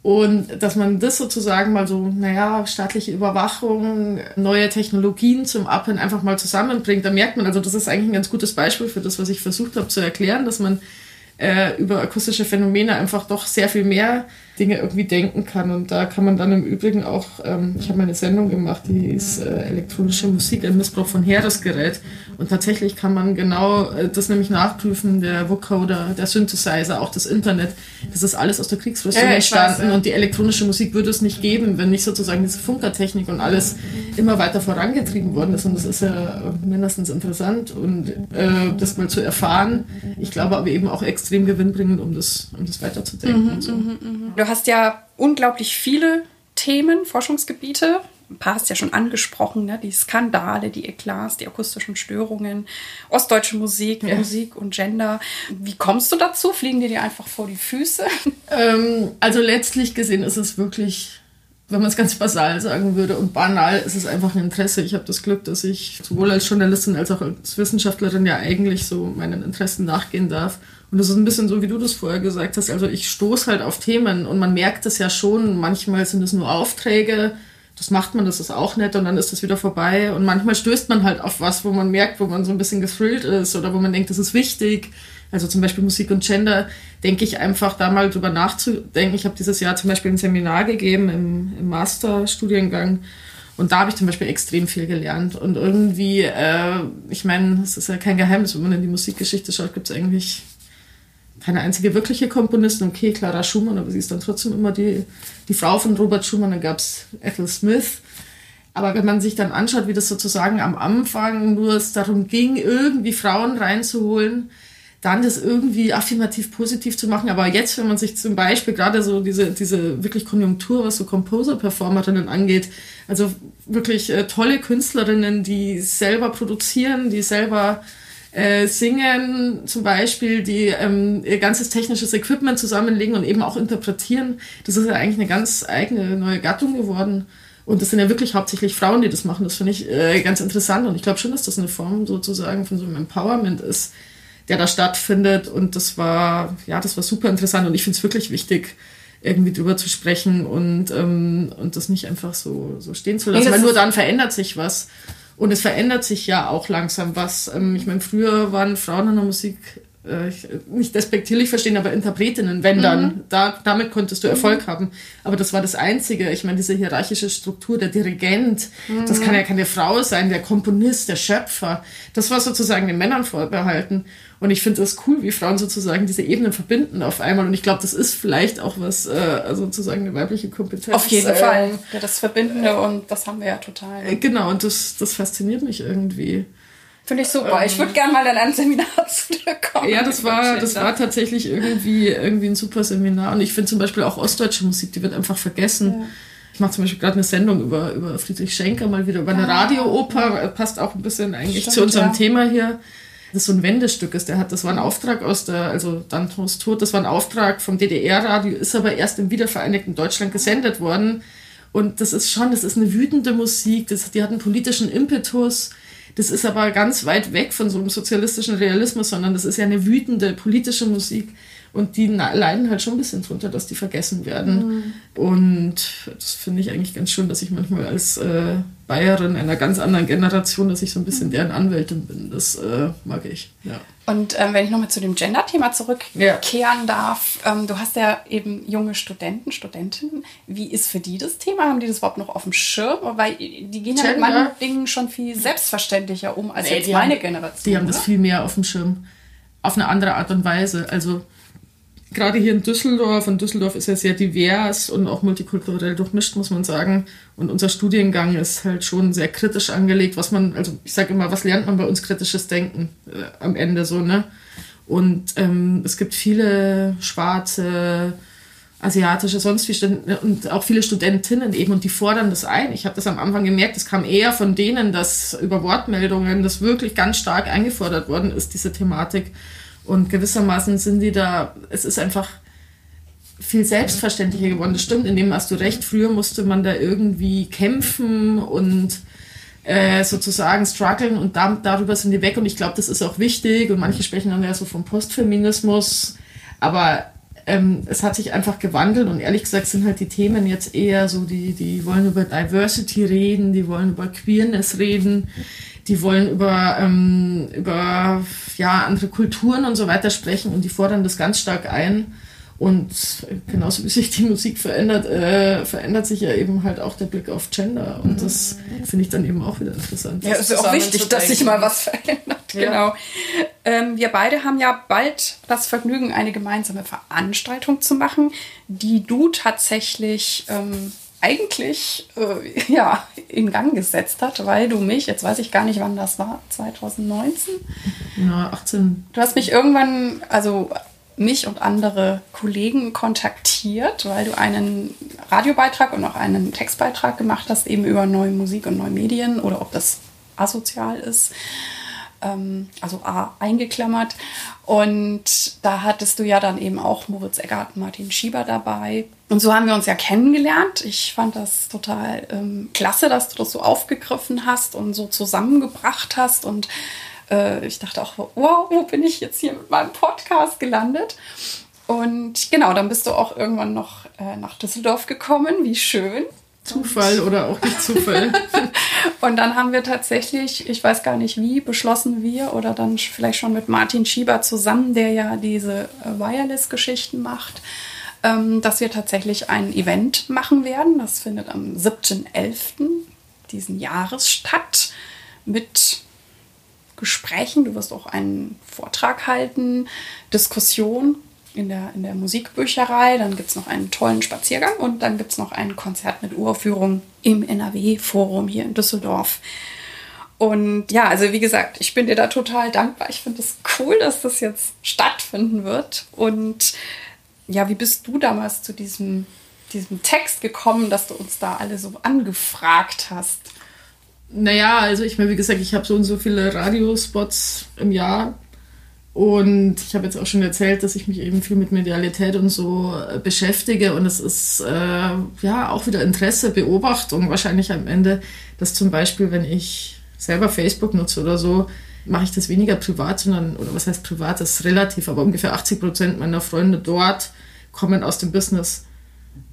Und dass man das sozusagen mal so, naja, staatliche Überwachung, neue Technologien zum Abhören einfach mal zusammenbringt, da merkt man, also das ist eigentlich ein ganz gutes Beispiel für das, was ich versucht habe zu erklären, dass man äh, über akustische Phänomene einfach doch sehr viel mehr Dinge irgendwie denken kann. Und da kann man dann im Übrigen auch, ähm, ich habe meine Sendung gemacht, die ist äh, elektronische Musik, ein Missbrauch von Heeresgerät. Und tatsächlich kann man genau äh, das nämlich nachprüfen, der Vocoder, der Synthesizer, auch das Internet. Das ist alles aus der Kriegsrüstung ja, entstanden. Weiß, ja. Und die elektronische Musik würde es nicht geben, wenn nicht sozusagen diese Funkertechnik und alles immer weiter vorangetrieben worden ist. Und das ist ja mindestens interessant und äh, das mal zu erfahren. Ich glaube aber eben auch extrem gewinnbringend, um das, um das weiterzudenken. Mhm, so. Du hast ja unglaublich viele Themen, Forschungsgebiete. Ein paar hast du ja schon angesprochen, ne? die Skandale, die Eklats, die akustischen Störungen, ostdeutsche Musik, ja. Musik und Gender. Wie kommst du dazu? Fliegen dir die einfach vor die Füße? Ähm, also letztlich gesehen ist es wirklich wenn man es ganz basal sagen würde. Und banal ist es einfach ein Interesse. Ich habe das Glück, dass ich sowohl als Journalistin als auch als Wissenschaftlerin ja eigentlich so meinen Interessen nachgehen darf. Und das ist ein bisschen so, wie du das vorher gesagt hast. Also ich stoße halt auf Themen und man merkt das ja schon. Manchmal sind es nur Aufträge. Das macht man, das ist auch nett und dann ist das wieder vorbei. Und manchmal stößt man halt auf was, wo man merkt, wo man so ein bisschen gethrilled ist oder wo man denkt, das ist wichtig also zum Beispiel Musik und Gender, denke ich einfach da mal drüber nachzudenken. Ich habe dieses Jahr zum Beispiel ein Seminar gegeben im, im Masterstudiengang und da habe ich zum Beispiel extrem viel gelernt. Und irgendwie, äh, ich meine, es ist ja kein Geheimnis, wenn man in die Musikgeschichte schaut, gibt es eigentlich keine einzige wirkliche Komponistin. Okay, Clara Schumann, aber sie ist dann trotzdem immer die, die Frau von Robert Schumann. Dann gab es Ethel Smith. Aber wenn man sich dann anschaut, wie das sozusagen am Anfang nur es darum ging, irgendwie Frauen reinzuholen, dann das irgendwie affirmativ positiv zu machen. Aber jetzt, wenn man sich zum Beispiel gerade so diese, diese wirklich Konjunktur, was so Composer-Performerinnen angeht, also wirklich äh, tolle Künstlerinnen, die selber produzieren, die selber äh, singen zum Beispiel, die ähm, ihr ganzes technisches Equipment zusammenlegen und eben auch interpretieren. Das ist ja eigentlich eine ganz eigene neue Gattung geworden. Und das sind ja wirklich hauptsächlich Frauen, die das machen. Das finde ich äh, ganz interessant. Und ich glaube schon, dass das eine Form sozusagen von so einem Empowerment ist, der da stattfindet. Und das war, ja, das war super interessant und ich finde es wirklich wichtig, irgendwie drüber zu sprechen und, ähm, und das nicht einfach so, so stehen zu lassen, weil nur dann verändert sich was. Und es verändert sich ja auch langsam was. Ähm, ich meine, früher waren Frauen in der Musik äh, nicht despektierlich verstehen, aber Interpretinnen, wenn dann, mhm. da, damit konntest du Erfolg mhm. haben. Aber das war das Einzige. Ich meine, diese hierarchische Struktur, der Dirigent, mhm. das kann ja keine Frau sein, der Komponist, der Schöpfer. Das war sozusagen den Männern vorbehalten. Und ich finde es cool, wie Frauen sozusagen diese Ebenen verbinden auf einmal. Und ich glaube, das ist vielleicht auch was, äh, sozusagen eine weibliche Kompetenz. Auf jeden äh, Fall. Ja, das Verbindende und das haben wir ja total. Genau, und das, das fasziniert mich irgendwie. Finde ich super. Ähm, ich würde gerne mal in ein Seminar zu dir kommen. Ja, das war, das war tatsächlich irgendwie, irgendwie ein super Seminar. Und ich finde zum Beispiel auch ostdeutsche Musik, die wird einfach vergessen. Ja. Ich mache zum Beispiel gerade eine Sendung über, über Friedrich Schenker, mal wieder über eine ah, Radiooper. Passt auch ein bisschen eigentlich Stimmt, zu unserem ja. Thema hier das so ein Wendestück ist. Der hat, das war ein Auftrag aus der, also Dantons Tod, das war ein Auftrag vom DDR-Radio, ist aber erst im wiedervereinigten Deutschland gesendet worden. Und das ist schon, das ist eine wütende Musik, das, die hat einen politischen Impetus. Das ist aber ganz weit weg von so einem sozialistischen Realismus, sondern das ist ja eine wütende politische Musik. Und die leiden halt schon ein bisschen drunter, dass die vergessen werden. Mhm. Und das finde ich eigentlich ganz schön, dass ich manchmal als äh, Bayerin einer ganz anderen Generation, dass ich so ein bisschen deren Anwältin bin. Das äh, mag ich. Ja. Und ähm, wenn ich nochmal zu dem Gender-Thema zurückkehren ja. darf, ähm, du hast ja eben junge Studenten, Studentinnen. Wie ist für die das Thema? Haben die das überhaupt noch auf dem Schirm? Weil die gehen ja mit manchen Dingen schon viel selbstverständlicher um als nee, jetzt meine haben, Generation. Die haben das viel mehr auf dem Schirm. Auf eine andere Art und Weise. Also gerade hier in Düsseldorf, und Düsseldorf ist ja sehr divers und auch multikulturell durchmischt, muss man sagen. Und unser Studiengang ist halt schon sehr kritisch angelegt, was man, also ich sage immer, was lernt man bei uns kritisches Denken äh, am Ende so, ne? Und ähm, es gibt viele schwarze, asiatische, sonst wie Studenten und auch viele Studentinnen eben und die fordern das ein. Ich habe das am Anfang gemerkt, es kam eher von denen, dass über Wortmeldungen das wirklich ganz stark eingefordert worden ist, diese Thematik. Und gewissermaßen sind die da, es ist einfach viel selbstverständlicher geworden. Das stimmt, in dem hast du recht. Früher musste man da irgendwie kämpfen und äh, sozusagen strugglen und da, darüber sind die weg. Und ich glaube, das ist auch wichtig. Und manche sprechen dann ja so vom Postfeminismus. Aber ähm, es hat sich einfach gewandelt und ehrlich gesagt sind halt die Themen jetzt eher so, die, die wollen über Diversity reden, die wollen über Queerness reden die wollen über, ähm, über ja, andere Kulturen und so weiter sprechen und die fordern das ganz stark ein. Und genauso wie sich die Musik verändert, äh, verändert sich ja eben halt auch der Blick auf Gender. Und das finde ich dann eben auch wieder interessant. Ja, es ist auch wichtig, dass sich mal was verändert. Ja. Genau. Ähm, wir beide haben ja bald das Vergnügen, eine gemeinsame Veranstaltung zu machen, die du tatsächlich ähm, eigentlich äh, ja, in Gang gesetzt hat, weil du mich, jetzt weiß ich gar nicht, wann das war, 2019? Ja, 18. Du hast mich irgendwann, also mich und andere Kollegen kontaktiert, weil du einen Radiobeitrag und auch einen Textbeitrag gemacht hast, eben über neue Musik und neue Medien oder ob das asozial ist. Ähm, also A eingeklammert. Und da hattest du ja dann eben auch Moritz Eggert und Martin Schieber dabei. Und so haben wir uns ja kennengelernt. Ich fand das total ähm, klasse, dass du das so aufgegriffen hast und so zusammengebracht hast und äh, ich dachte auch, wow, wo bin ich jetzt hier mit meinem Podcast gelandet? Und genau, dann bist du auch irgendwann noch äh, nach Düsseldorf gekommen. Wie schön. Zufall oder auch nicht Zufall. und dann haben wir tatsächlich, ich weiß gar nicht wie, beschlossen wir oder dann vielleicht schon mit Martin Schieber zusammen, der ja diese äh, Wireless-Geschichten macht, ähm, dass wir tatsächlich ein Event machen werden. Das findet am 7.11. diesen Jahres statt mit Gesprächen. Du wirst auch einen Vortrag halten, Diskussion in der, in der Musikbücherei. Dann gibt es noch einen tollen Spaziergang und dann gibt es noch ein Konzert mit Uraufführung im NRW-Forum hier in Düsseldorf. Und ja, also wie gesagt, ich bin dir da total dankbar. Ich finde es das cool, dass das jetzt stattfinden wird. Und ja, wie bist du damals zu diesem, diesem Text gekommen, dass du uns da alle so angefragt hast? Naja, also ich meine, wie gesagt, ich habe so und so viele Radiospots im Jahr. Und ich habe jetzt auch schon erzählt, dass ich mich eben viel mit Medialität und so äh, beschäftige. Und es ist äh, ja auch wieder Interesse, Beobachtung wahrscheinlich am Ende, dass zum Beispiel, wenn ich selber Facebook nutze oder so, mache ich das weniger privat, sondern, oder was heißt privat, das ist relativ, aber ungefähr 80 Prozent meiner Freunde dort kommen aus dem Business.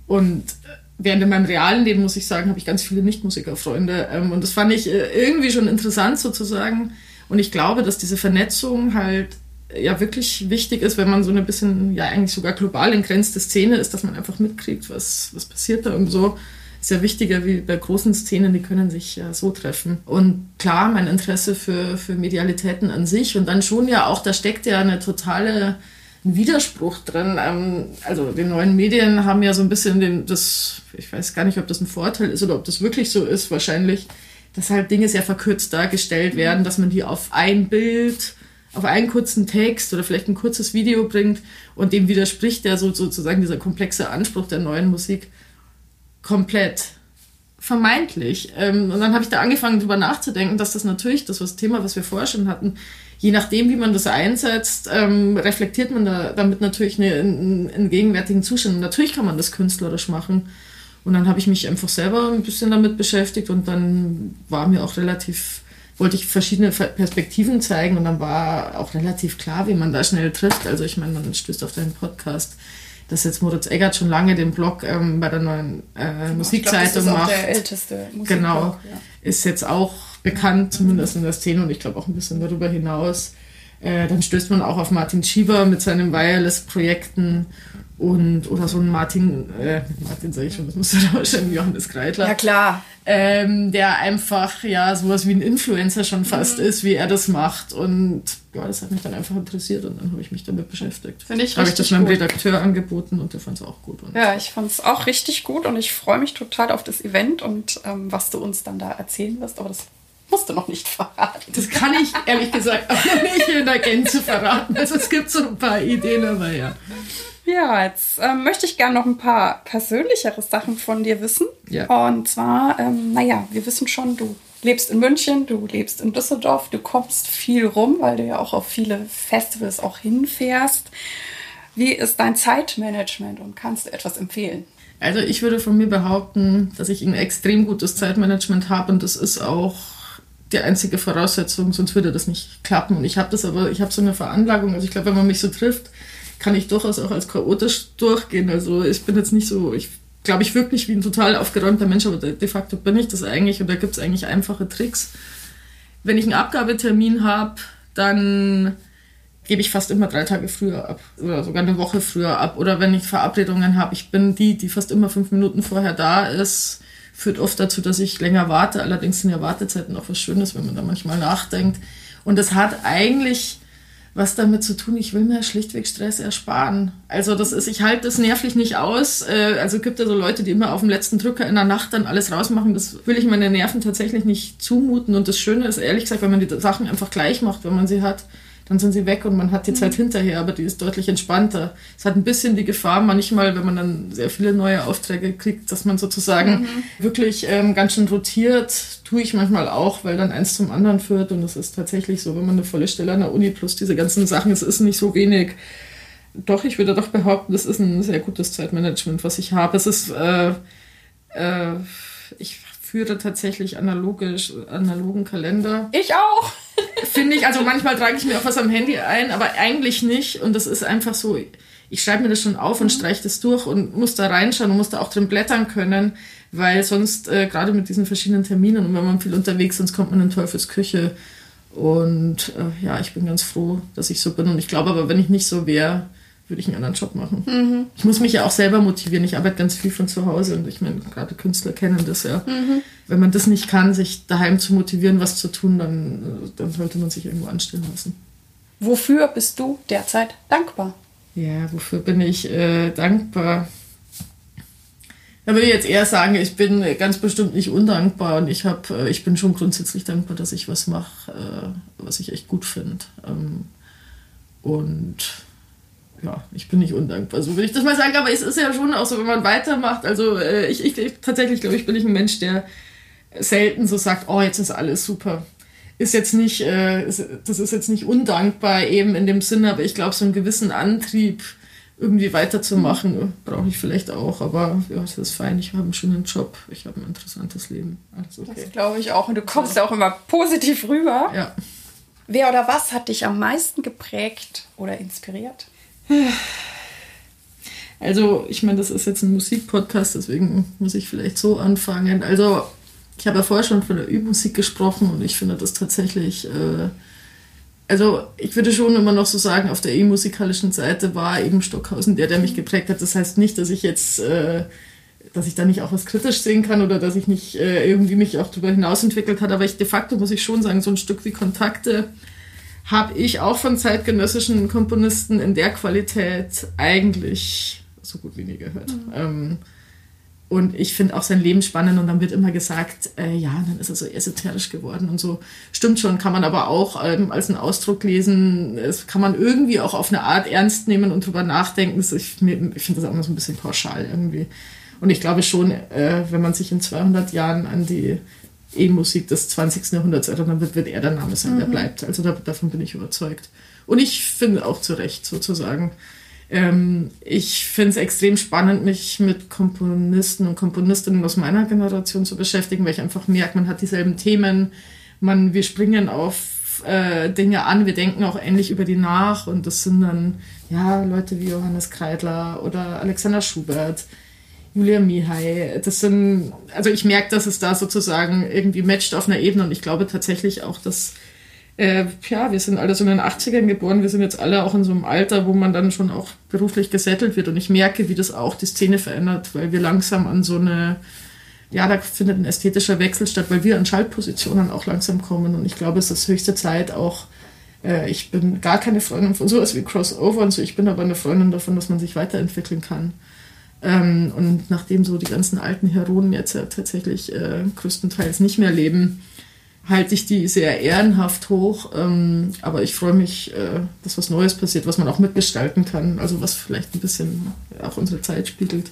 Und äh, während in meinem realen Leben, muss ich sagen, habe ich ganz viele Nichtmusikerfreunde. Ähm, und das fand ich äh, irgendwie schon interessant sozusagen. Und ich glaube, dass diese Vernetzung halt äh, ja wirklich wichtig ist, wenn man so ein bisschen, ja eigentlich sogar global entgrenzte Szene ist, dass man einfach mitkriegt, was, was passiert da und so. Ist ja wichtiger wie bei großen Szenen, die können sich ja so treffen. Und klar, mein Interesse für, für Medialitäten an sich und dann schon ja auch, da steckt ja eine totale ein Widerspruch drin. Ähm, also die neuen Medien haben ja so ein bisschen den, das, ich weiß gar nicht, ob das ein Vorteil ist oder ob das wirklich so ist, wahrscheinlich, dass halt Dinge sehr verkürzt dargestellt werden, dass man die auf ein Bild, auf einen kurzen Text oder vielleicht ein kurzes Video bringt und dem widerspricht ja so, sozusagen dieser komplexe Anspruch der neuen Musik komplett. Vermeintlich. Ähm, und dann habe ich da angefangen, drüber nachzudenken, dass das natürlich, das was Thema, was wir vorher schon hatten, je nachdem, wie man das einsetzt, ähm, reflektiert man da, damit natürlich eine, einen, gegenwärtigen Zustand. Und natürlich kann man das künstlerisch machen. Und dann habe ich mich einfach selber ein bisschen damit beschäftigt und dann war mir auch relativ, wollte ich verschiedene Perspektiven zeigen und dann war auch relativ klar, wie man da schnell trifft. Also ich meine, man stößt auf deinen Podcast dass jetzt Moritz Eggert schon lange den Blog ähm, bei der neuen äh, Musikzeitung glaub, das ist macht. der älteste Musikblog. Genau. Ja. Ist jetzt auch bekannt, zumindest in der Szene und ich glaube auch ein bisschen darüber hinaus. Äh, dann stößt man auch auf Martin Schieber mit seinen Wireless-Projekten und oder so ein Martin, äh, Martin sage ich schon, das muss ja wahrscheinlich Johannes Kreitler. Ja klar. Ähm, der einfach ja sowas wie ein Influencer schon fast mhm. ist, wie er das macht und ja, das hat mich dann einfach interessiert und dann habe ich mich damit beschäftigt. Finde ich Habe ich das meinem Redakteur angeboten und der fand es auch gut. ja, ich fand es auch richtig gut und ich freue mich total auf das Event und ähm, was du uns dann da erzählen wirst, aber das musst du noch nicht verraten. Das kann ich ehrlich gesagt auch noch nicht in der Gänze verraten. Also es gibt so ein paar Ideen, aber ja. Ja, jetzt ähm, möchte ich gerne noch ein paar persönlichere Sachen von dir wissen. Ja. Und zwar, ähm, naja, wir wissen schon, du lebst in München, du lebst in Düsseldorf, du kommst viel rum, weil du ja auch auf viele Festivals auch hinfährst. Wie ist dein Zeitmanagement und kannst du etwas empfehlen? Also ich würde von mir behaupten, dass ich ein extrem gutes Zeitmanagement habe und das ist auch die einzige Voraussetzung, sonst würde das nicht klappen. Und ich habe das aber, ich habe so eine Veranlagung, also ich glaube, wenn man mich so trifft, kann ich durchaus auch als chaotisch durchgehen. Also ich bin jetzt nicht so, ich glaube ich wirklich wie ein total aufgeräumter Mensch, aber de facto bin ich das eigentlich und da gibt es eigentlich einfache Tricks. Wenn ich einen Abgabetermin habe, dann gebe ich fast immer drei Tage früher ab oder sogar eine Woche früher ab. Oder wenn ich Verabredungen habe, ich bin die, die fast immer fünf Minuten vorher da ist, führt oft dazu, dass ich länger warte. Allerdings sind ja Wartezeiten auch was Schönes, wenn man da manchmal nachdenkt. Und das hat eigentlich was damit zu tun, ich will mir schlichtweg Stress ersparen. Also das ist, ich halte das nervlich nicht aus. Äh, also gibt ja so Leute, die immer auf dem letzten Drücker in der Nacht dann alles rausmachen. Das will ich meinen Nerven tatsächlich nicht zumuten. Und das Schöne ist, ehrlich gesagt, wenn man die Sachen einfach gleich macht, wenn man sie hat, dann sind sie weg und man hat die Zeit mhm. hinterher, aber die ist deutlich entspannter. Es hat ein bisschen die Gefahr, manchmal, wenn man dann sehr viele neue Aufträge kriegt, dass man sozusagen mhm. wirklich ähm, ganz schön rotiert, tue ich manchmal auch, weil dann eins zum anderen führt und es ist tatsächlich so, wenn man eine volle Stelle an der Uni plus diese ganzen Sachen, es ist nicht so wenig. Doch, ich würde doch behaupten, das ist ein sehr gutes Zeitmanagement, was ich habe. Es ist, äh, äh, ich führe tatsächlich analogisch, analogen Kalender. Ich auch. Finde ich, also manchmal trage ich mir auch was am Handy ein, aber eigentlich nicht. Und das ist einfach so, ich schreibe mir das schon auf und streiche das durch und muss da reinschauen und muss da auch drin blättern können, weil sonst, äh, gerade mit diesen verschiedenen Terminen und wenn man viel unterwegs ist, sonst kommt man in Teufelsküche. Und äh, ja, ich bin ganz froh, dass ich so bin. Und ich glaube aber, wenn ich nicht so wäre, würde ich einen anderen Job machen. Mhm. Ich muss mich ja auch selber motivieren. Ich arbeite ganz viel von zu Hause und ich meine, gerade Künstler kennen das ja. Mhm. Wenn man das nicht kann, sich daheim zu motivieren, was zu tun, dann, dann sollte man sich irgendwo anstellen lassen. Wofür bist du derzeit dankbar? Ja, wofür bin ich äh, dankbar? Da würde ich jetzt eher sagen, ich bin ganz bestimmt nicht undankbar und ich habe, äh, ich bin schon grundsätzlich dankbar, dass ich was mache, äh, was ich echt gut finde. Ähm, und ja, ich bin nicht undankbar, so will ich das mal sagen, aber es ist ja schon auch so, wenn man weitermacht. Also äh, ich, ich tatsächlich glaube ich, bin ich ein Mensch, der selten so sagt, oh, jetzt ist alles super. Ist jetzt nicht, äh, ist, das ist jetzt nicht undankbar eben in dem Sinne, aber ich glaube, so einen gewissen Antrieb irgendwie weiterzumachen mhm. brauche ich vielleicht auch. Aber ja, es ist fein, ich habe einen schönen Job, ich habe ein interessantes Leben. Alles okay. Das glaube ich auch und du kommst ja auch immer positiv rüber. Ja. Wer oder was hat dich am meisten geprägt oder inspiriert? Also, ich meine, das ist jetzt ein Musikpodcast, deswegen muss ich vielleicht so anfangen. Also, ich habe ja vorher schon von der Übmusik gesprochen und ich finde das tatsächlich, äh, also ich würde schon immer noch so sagen, auf der e-musikalischen Seite war eben Stockhausen der, der mich geprägt hat. Das heißt nicht, dass ich jetzt, äh, dass ich da nicht auch was kritisch sehen kann oder dass ich nicht äh, irgendwie mich auch darüber hinaus entwickelt hat, aber ich de facto muss ich schon sagen, so ein Stück wie Kontakte habe ich auch von zeitgenössischen Komponisten in der Qualität eigentlich so gut wie nie gehört. Mhm. Ähm, und ich finde auch sein Leben spannend und dann wird immer gesagt, äh, ja, dann ist er so esoterisch geworden und so. Stimmt schon, kann man aber auch ähm, als einen Ausdruck lesen. Es kann man irgendwie auch auf eine Art ernst nehmen und drüber nachdenken. Das, ich, ich finde das auch immer so ein bisschen pauschal irgendwie. Und ich glaube schon, äh, wenn man sich in 200 Jahren an die E-Musik des 20. Jahrhunderts erinnern wird, wird er der Name sein, mhm. der bleibt. Also da, davon bin ich überzeugt. Und ich finde auch zu Recht sozusagen. Ähm, ich finde es extrem spannend, mich mit Komponisten und Komponistinnen aus meiner Generation zu beschäftigen, weil ich einfach merke, man hat dieselben Themen, man, wir springen auf äh, Dinge an, wir denken auch ähnlich über die nach und das sind dann ja Leute wie Johannes Kreidler oder Alexander Schubert, Julia Mihai. Das sind, also ich merke, dass es da sozusagen irgendwie matcht auf einer Ebene und ich glaube tatsächlich auch, dass, äh, ja, wir sind alle so in den 80ern geboren, wir sind jetzt alle auch in so einem Alter, wo man dann schon auch beruflich gesettelt wird und ich merke, wie das auch die Szene verändert, weil wir langsam an so eine, ja, da findet ein ästhetischer Wechsel statt, weil wir an Schaltpositionen auch langsam kommen und ich glaube, es ist höchste Zeit auch, äh, ich bin gar keine Freundin von sowas wie Crossover und so, ich bin aber eine Freundin davon, dass man sich weiterentwickeln kann. Ähm, und nachdem so die ganzen alten Heroen jetzt ja tatsächlich äh, größtenteils nicht mehr leben, halte ich die sehr ehrenhaft hoch. Ähm, aber ich freue mich, äh, dass was Neues passiert, was man auch mitgestalten kann. Also was vielleicht ein bisschen auch unsere Zeit spiegelt.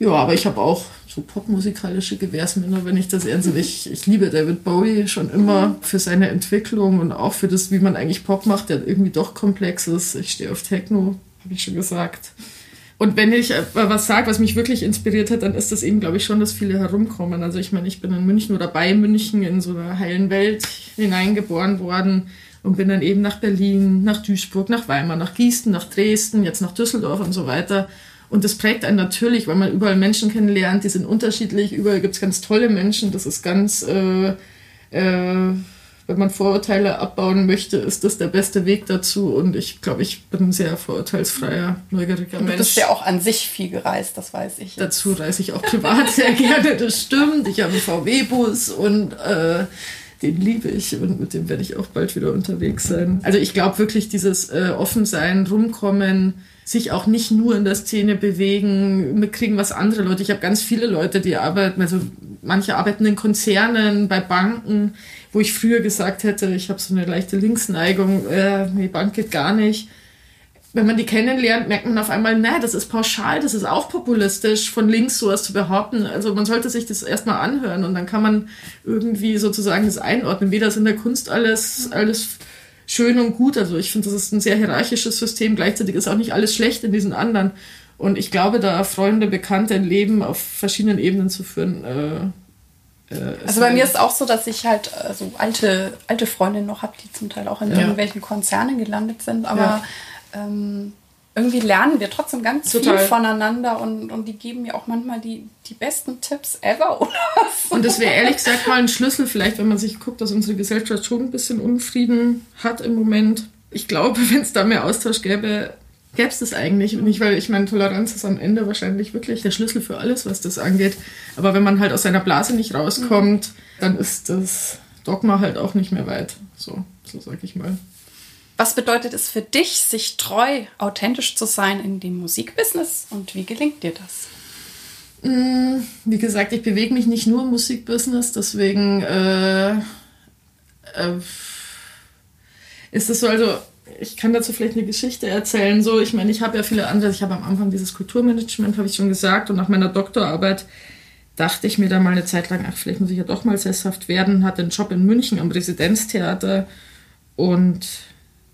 Ja, aber ich habe auch so popmusikalische Gewährsmänner, wenn ich das ernst ich, ich liebe David Bowie schon immer für seine Entwicklung und auch für das, wie man eigentlich Pop macht, der irgendwie doch komplex ist. Ich stehe auf Techno, habe ich schon gesagt. Und wenn ich äh, was sage, was mich wirklich inspiriert hat, dann ist das eben, glaube ich, schon, dass viele herumkommen. Also ich meine, ich bin in München oder bei München in so einer heilen Welt hineingeboren worden und bin dann eben nach Berlin, nach Duisburg, nach Weimar, nach Gießen, nach Dresden, jetzt nach Düsseldorf und so weiter. Und das prägt einen natürlich, weil man überall Menschen kennenlernt, die sind unterschiedlich, überall gibt es ganz tolle Menschen, das ist ganz, äh, äh, wenn man Vorurteile abbauen möchte, ist das der beste Weg dazu. Und ich glaube, ich bin ein sehr vorurteilsfreier, neugieriger Mensch. Du bist ja auch an sich viel gereist, das weiß ich. Jetzt. Dazu reise ich auch privat sehr gerne, das stimmt. Ich habe einen VW-Bus und äh, den liebe ich und mit dem werde ich auch bald wieder unterwegs sein. Also ich glaube wirklich, dieses äh, Offensein, Rumkommen, sich auch nicht nur in der Szene bewegen, mitkriegen, was andere Leute. Ich habe ganz viele Leute, die arbeiten, also manche arbeiten in Konzernen, bei Banken, wo ich früher gesagt hätte, ich habe so eine leichte Linksneigung, äh, die Bank geht gar nicht. Wenn man die kennenlernt, merkt man auf einmal, na, das ist pauschal, das ist auch populistisch, von links sowas zu behaupten. Also man sollte sich das erstmal anhören und dann kann man irgendwie sozusagen das einordnen. Weder ist in der Kunst alles, alles schön und gut. Also ich finde, das ist ein sehr hierarchisches System. Gleichzeitig ist auch nicht alles schlecht in diesen anderen. Und ich glaube, da Freunde, Bekannte ein Leben auf verschiedenen Ebenen zu führen. Äh, also bei mir ist auch so, dass ich halt äh, so alte, alte Freundinnen noch habe, die zum Teil auch in ja. irgendwelchen Konzernen gelandet sind. Aber ja. ähm, irgendwie lernen wir trotzdem ganz Total. viel voneinander und, und die geben mir auch manchmal die, die besten Tipps ever oder so. Und das wäre ehrlich gesagt mal ein Schlüssel, vielleicht, wenn man sich guckt, dass unsere Gesellschaft schon ein bisschen Unfrieden hat im Moment. Ich glaube, wenn es da mehr Austausch gäbe, gäbe es das eigentlich nicht, weil ich meine, Toleranz ist am Ende wahrscheinlich wirklich der Schlüssel für alles, was das angeht. Aber wenn man halt aus seiner Blase nicht rauskommt, mhm. dann ist das Dogma halt auch nicht mehr weit. So, so sag ich mal. Was bedeutet es für dich, sich treu, authentisch zu sein in dem Musikbusiness und wie gelingt dir das? Mm, wie gesagt, ich bewege mich nicht nur im Musikbusiness, deswegen äh, äh, ist es so, also ich kann dazu vielleicht eine Geschichte erzählen. So, ich meine, ich habe ja viele andere, ich habe am Anfang dieses Kulturmanagement, habe ich schon gesagt, und nach meiner Doktorarbeit dachte ich mir da mal eine Zeit lang, ach, vielleicht muss ich ja doch mal sesshaft werden, hatte einen Job in München am Residenztheater und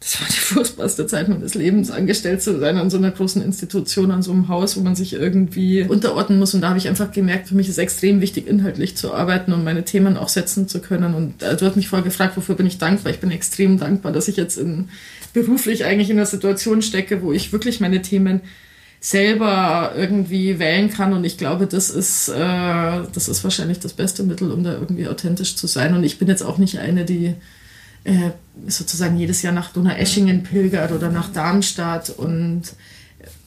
das war die furchtbarste Zeit meines Lebens, angestellt zu sein an so einer großen Institution, an so einem Haus, wo man sich irgendwie unterordnen muss. Und da habe ich einfach gemerkt, für mich ist extrem wichtig, inhaltlich zu arbeiten und meine Themen auch setzen zu können. Und äh, du hast mich vorher gefragt, wofür bin ich dankbar? Ich bin extrem dankbar, dass ich jetzt in, beruflich eigentlich in einer Situation stecke, wo ich wirklich meine Themen selber irgendwie wählen kann. Und ich glaube, das ist, äh, das ist wahrscheinlich das beste Mittel, um da irgendwie authentisch zu sein. Und ich bin jetzt auch nicht eine, die äh, sozusagen jedes Jahr nach Donaueschingen pilgert oder nach Darmstadt und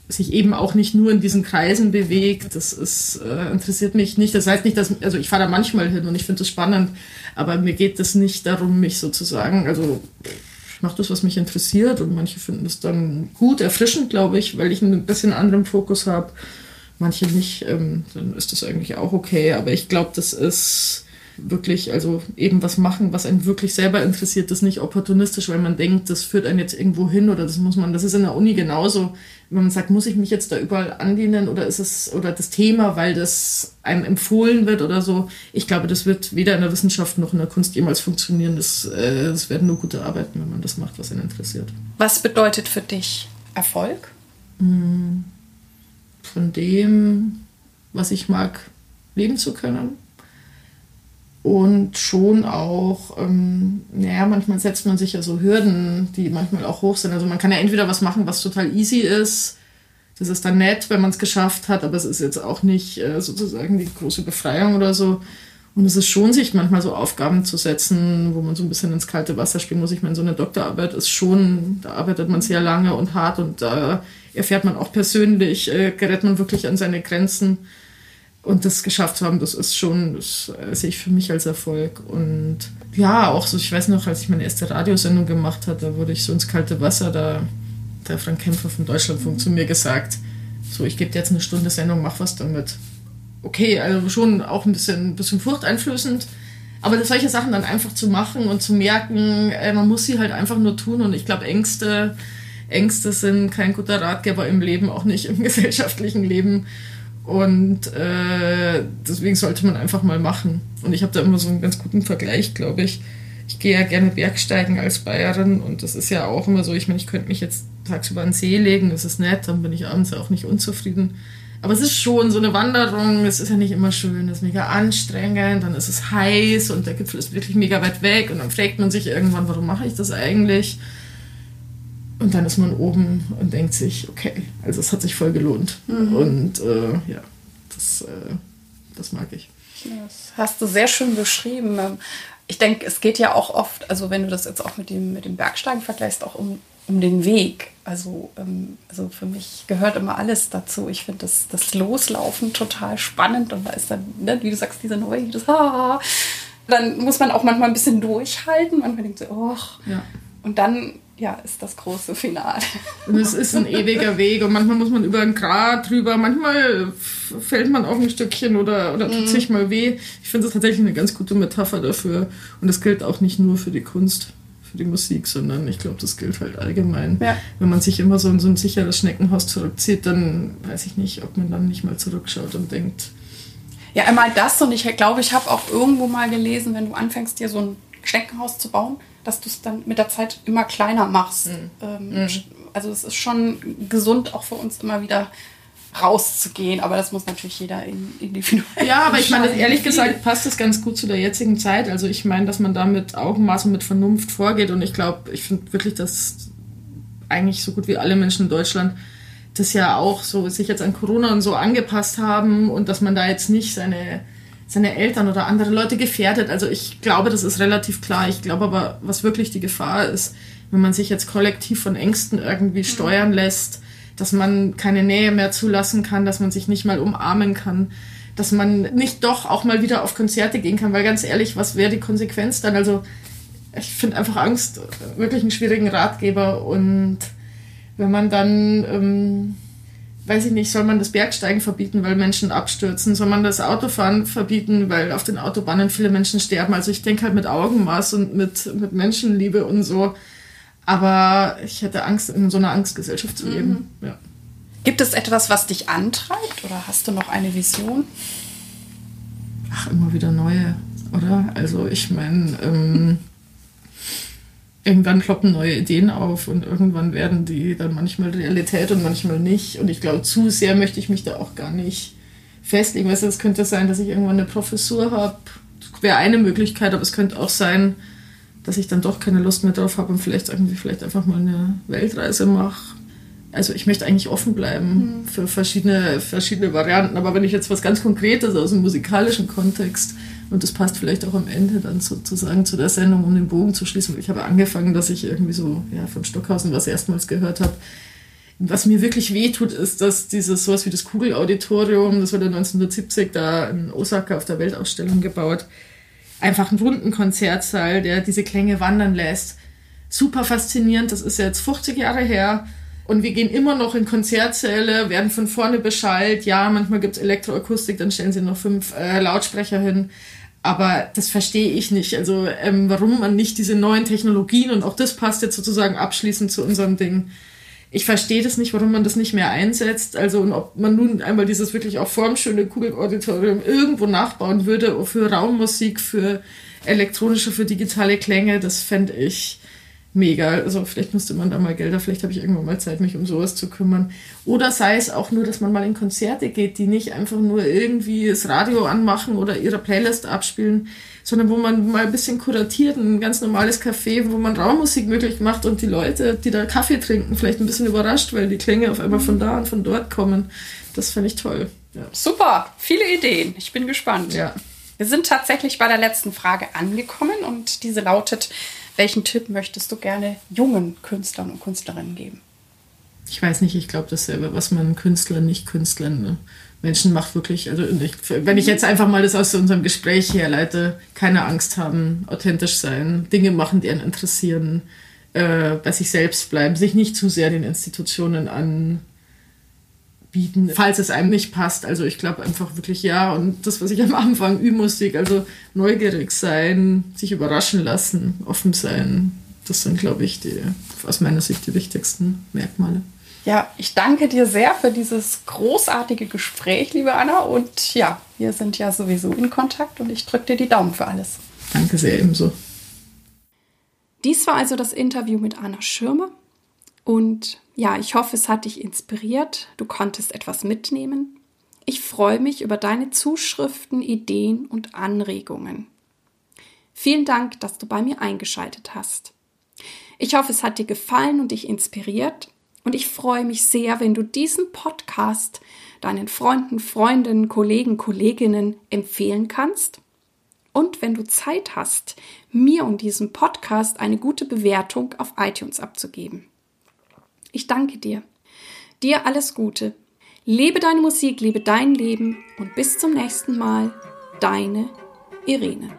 sich eben auch nicht nur in diesen Kreisen bewegt. Das ist, äh, interessiert mich nicht. Das heißt nicht, dass, also ich fahre da manchmal hin und ich finde das spannend, aber mir geht es nicht darum, mich sozusagen, also ich mache das, was mich interessiert und manche finden das dann gut, erfrischend, glaube ich, weil ich einen bisschen anderen Fokus habe. Manche nicht, ähm, dann ist das eigentlich auch okay, aber ich glaube, das ist wirklich, also eben was machen, was einen wirklich selber interessiert, das nicht opportunistisch, weil man denkt, das führt einen jetzt irgendwo hin oder das muss man, das ist in der Uni genauso, wenn man sagt, muss ich mich jetzt da überall andienen oder ist es, oder das Thema, weil das einem empfohlen wird oder so. Ich glaube, das wird weder in der Wissenschaft noch in der Kunst jemals funktionieren. Das, äh, das werden nur gute Arbeiten, wenn man das macht, was einen interessiert. Was bedeutet für dich Erfolg? Hm, von dem, was ich mag, leben zu können und schon auch, ähm, naja, manchmal setzt man sich ja so Hürden, die manchmal auch hoch sind. Also man kann ja entweder was machen, was total easy ist. Das ist dann nett, wenn man es geschafft hat, aber es ist jetzt auch nicht äh, sozusagen die große Befreiung oder so. Und es ist schon, sich manchmal so Aufgaben zu setzen, wo man so ein bisschen ins kalte Wasser springen muss. Ich meine, so eine Doktorarbeit ist schon, da arbeitet man sehr lange und hart und da erfährt man auch persönlich, äh, gerät man wirklich an seine Grenzen. Und das geschafft haben, das ist schon, das äh, sehe ich für mich als Erfolg. Und ja, auch so, ich weiß noch, als ich meine erste Radiosendung gemacht habe, da wurde ich so ins kalte Wasser, da der Frank Kämpfer von Deutschlandfunk zu mir gesagt, so, ich gebe dir jetzt eine Stunde Sendung, mach was damit. Okay, also schon auch ein bisschen, ein bisschen furchteinflößend, aber solche Sachen dann einfach zu machen und zu merken, äh, man muss sie halt einfach nur tun. Und ich glaube, Ängste, Ängste sind kein guter Ratgeber im Leben, auch nicht im gesellschaftlichen Leben. Und äh, deswegen sollte man einfach mal machen. Und ich habe da immer so einen ganz guten Vergleich, glaube ich. Ich gehe ja gerne Bergsteigen als Bayerin und das ist ja auch immer so, ich meine, ich könnte mich jetzt tagsüber an den See legen, das ist nett, dann bin ich abends auch nicht unzufrieden. Aber es ist schon so eine Wanderung, es ist ja nicht immer schön, es ist mega anstrengend, dann ist es heiß und der Gipfel ist wirklich mega weit weg und dann fragt man sich irgendwann, warum mache ich das eigentlich? Und dann ist man oben und denkt sich, okay, also es hat sich voll gelohnt. Mhm. Und äh, ja, das, äh, das mag ich. Das hast du sehr schön beschrieben. ich denke, es geht ja auch oft, also wenn du das jetzt auch mit dem, mit dem Bergsteigen vergleichst, auch um, um den Weg. Also, ähm, also für mich gehört immer alles dazu. Ich finde das, das Loslaufen total spannend und da ist dann, ne, wie du sagst, diese neue, das, ah, dann muss man auch manchmal ein bisschen durchhalten. Manchmal denkt so, oh. Ja. Und dann ja, ist das große Finale. Und es ist ein ewiger Weg und manchmal muss man über einen Grat drüber, manchmal fällt man auf ein Stückchen oder, oder tut mm. sich mal weh. Ich finde das tatsächlich eine ganz gute Metapher dafür. Und das gilt auch nicht nur für die Kunst, für die Musik, sondern ich glaube, das gilt halt allgemein. Ja. Wenn man sich immer so in so ein sicheres Schneckenhaus zurückzieht, dann weiß ich nicht, ob man dann nicht mal zurückschaut und denkt. Ja, einmal das und ich glaube, ich habe auch irgendwo mal gelesen, wenn du anfängst, dir so ein Schneckenhaus zu bauen, dass du es dann mit der Zeit immer kleiner machst. Mhm. Ähm, mhm. Also es ist schon gesund, auch für uns immer wieder rauszugehen, aber das muss natürlich jeder individuell. Ja, aber ich meine, ehrlich gesagt passt das ganz gut zu der jetzigen Zeit. Also ich meine, dass man da mit Augenmaß und mit Vernunft vorgeht und ich glaube, ich finde wirklich, dass eigentlich so gut wie alle Menschen in Deutschland das ja auch so sich jetzt an Corona und so angepasst haben und dass man da jetzt nicht seine seine Eltern oder andere Leute gefährdet. Also ich glaube, das ist relativ klar. Ich glaube aber, was wirklich die Gefahr ist, wenn man sich jetzt kollektiv von Ängsten irgendwie steuern lässt, dass man keine Nähe mehr zulassen kann, dass man sich nicht mal umarmen kann, dass man nicht doch auch mal wieder auf Konzerte gehen kann, weil ganz ehrlich, was wäre die Konsequenz dann? Also ich finde einfach Angst wirklich einen schwierigen Ratgeber und wenn man dann ähm, weiß ich nicht, soll man das Bergsteigen verbieten, weil Menschen abstürzen? Soll man das Autofahren verbieten, weil auf den Autobahnen viele Menschen sterben? Also ich denke halt mit Augenmaß und mit, mit Menschenliebe und so. Aber ich hätte Angst, in so einer Angstgesellschaft zu leben. Mhm. Ja. Gibt es etwas, was dich antreibt oder hast du noch eine Vision? Ach, immer wieder neue, oder? Also ich meine, ähm, irgendwann ploppen neue Ideen auf und irgendwann werden die dann manchmal Realität und manchmal nicht. Und ich glaube, zu sehr möchte ich mich da auch gar nicht festlegen. Weißt du, es könnte sein, dass ich irgendwann eine Professur habe. Wäre eine Möglichkeit, aber es könnte auch sein, dass ich dann doch keine Lust mehr drauf habe und vielleicht irgendwie vielleicht einfach mal eine Weltreise mache. Also ich möchte eigentlich offen bleiben mhm. für verschiedene, verschiedene Varianten. Aber wenn ich jetzt was ganz Konkretes aus dem musikalischen Kontext und das passt vielleicht auch am Ende dann sozusagen zu der Sendung, um den Bogen zu schließen. Ich habe angefangen, dass ich irgendwie so ja, von Stockhausen was erstmals gehört habe. Was mir wirklich wehtut, ist, dass dieses sowas wie das Kugelauditorium, das wurde 1970 da in Osaka auf der Weltausstellung gebaut, einfach ein runden Konzertsaal, der diese Klänge wandern lässt. Super faszinierend, das ist jetzt 50 Jahre her. Und wir gehen immer noch in Konzertsäle, werden von vorne beschallt. Ja, manchmal gibt es Elektroakustik, dann stellen sie noch fünf äh, Lautsprecher hin. Aber das verstehe ich nicht. Also ähm, warum man nicht diese neuen Technologien und auch das passt jetzt sozusagen abschließend zu unserem Ding. Ich verstehe das nicht, warum man das nicht mehr einsetzt. Also und ob man nun einmal dieses wirklich auch formschöne Kugelauditorium irgendwo nachbauen würde für Raummusik, für elektronische, für digitale Klänge, das fände ich mega. Also vielleicht müsste man da mal Gelder, vielleicht habe ich irgendwann mal Zeit, mich um sowas zu kümmern. Oder sei es auch nur, dass man mal in Konzerte geht, die nicht einfach nur irgendwie das Radio anmachen oder ihre Playlist abspielen, sondern wo man mal ein bisschen kuratiert, ein ganz normales Café, wo man Raummusik möglich macht und die Leute, die da Kaffee trinken, vielleicht ein bisschen überrascht, weil die Klänge auf einmal von da und von dort kommen. Das fände ich toll. Ja. Super, viele Ideen. Ich bin gespannt. Ja. Wir sind tatsächlich bei der letzten Frage angekommen und diese lautet, welchen Tipp möchtest du gerne jungen Künstlern und Künstlerinnen geben? Ich weiß nicht, ich glaube dasselbe, was man Künstlern, nicht Künstlern, ne? Menschen macht wirklich, also ich, wenn ich jetzt einfach mal das aus unserem Gespräch herleite, keine Angst haben, authentisch sein, Dinge machen, die einen interessieren, äh, bei sich selbst bleiben, sich nicht zu sehr den Institutionen an bieten, falls es einem nicht passt. Also ich glaube einfach wirklich ja. Und das, was ich am Anfang Ü-Musik, also neugierig sein, sich überraschen lassen, offen sein, das sind, glaube ich, die aus meiner Sicht die wichtigsten Merkmale. Ja, ich danke dir sehr für dieses großartige Gespräch, liebe Anna. Und ja, wir sind ja sowieso in Kontakt und ich drücke dir die Daumen für alles. Danke sehr ebenso. Dies war also das Interview mit Anna Schirmer. Und ja, ich hoffe, es hat dich inspiriert. Du konntest etwas mitnehmen. Ich freue mich über deine Zuschriften, Ideen und Anregungen. Vielen Dank, dass du bei mir eingeschaltet hast. Ich hoffe, es hat dir gefallen und dich inspiriert. Und ich freue mich sehr, wenn du diesen Podcast deinen Freunden, Freundinnen, Kollegen, Kolleginnen empfehlen kannst. und wenn du Zeit hast, mir und diesem Podcast eine gute Bewertung auf iTunes abzugeben. Ich danke dir. Dir alles Gute. Lebe deine Musik, lebe dein Leben und bis zum nächsten Mal, deine Irene.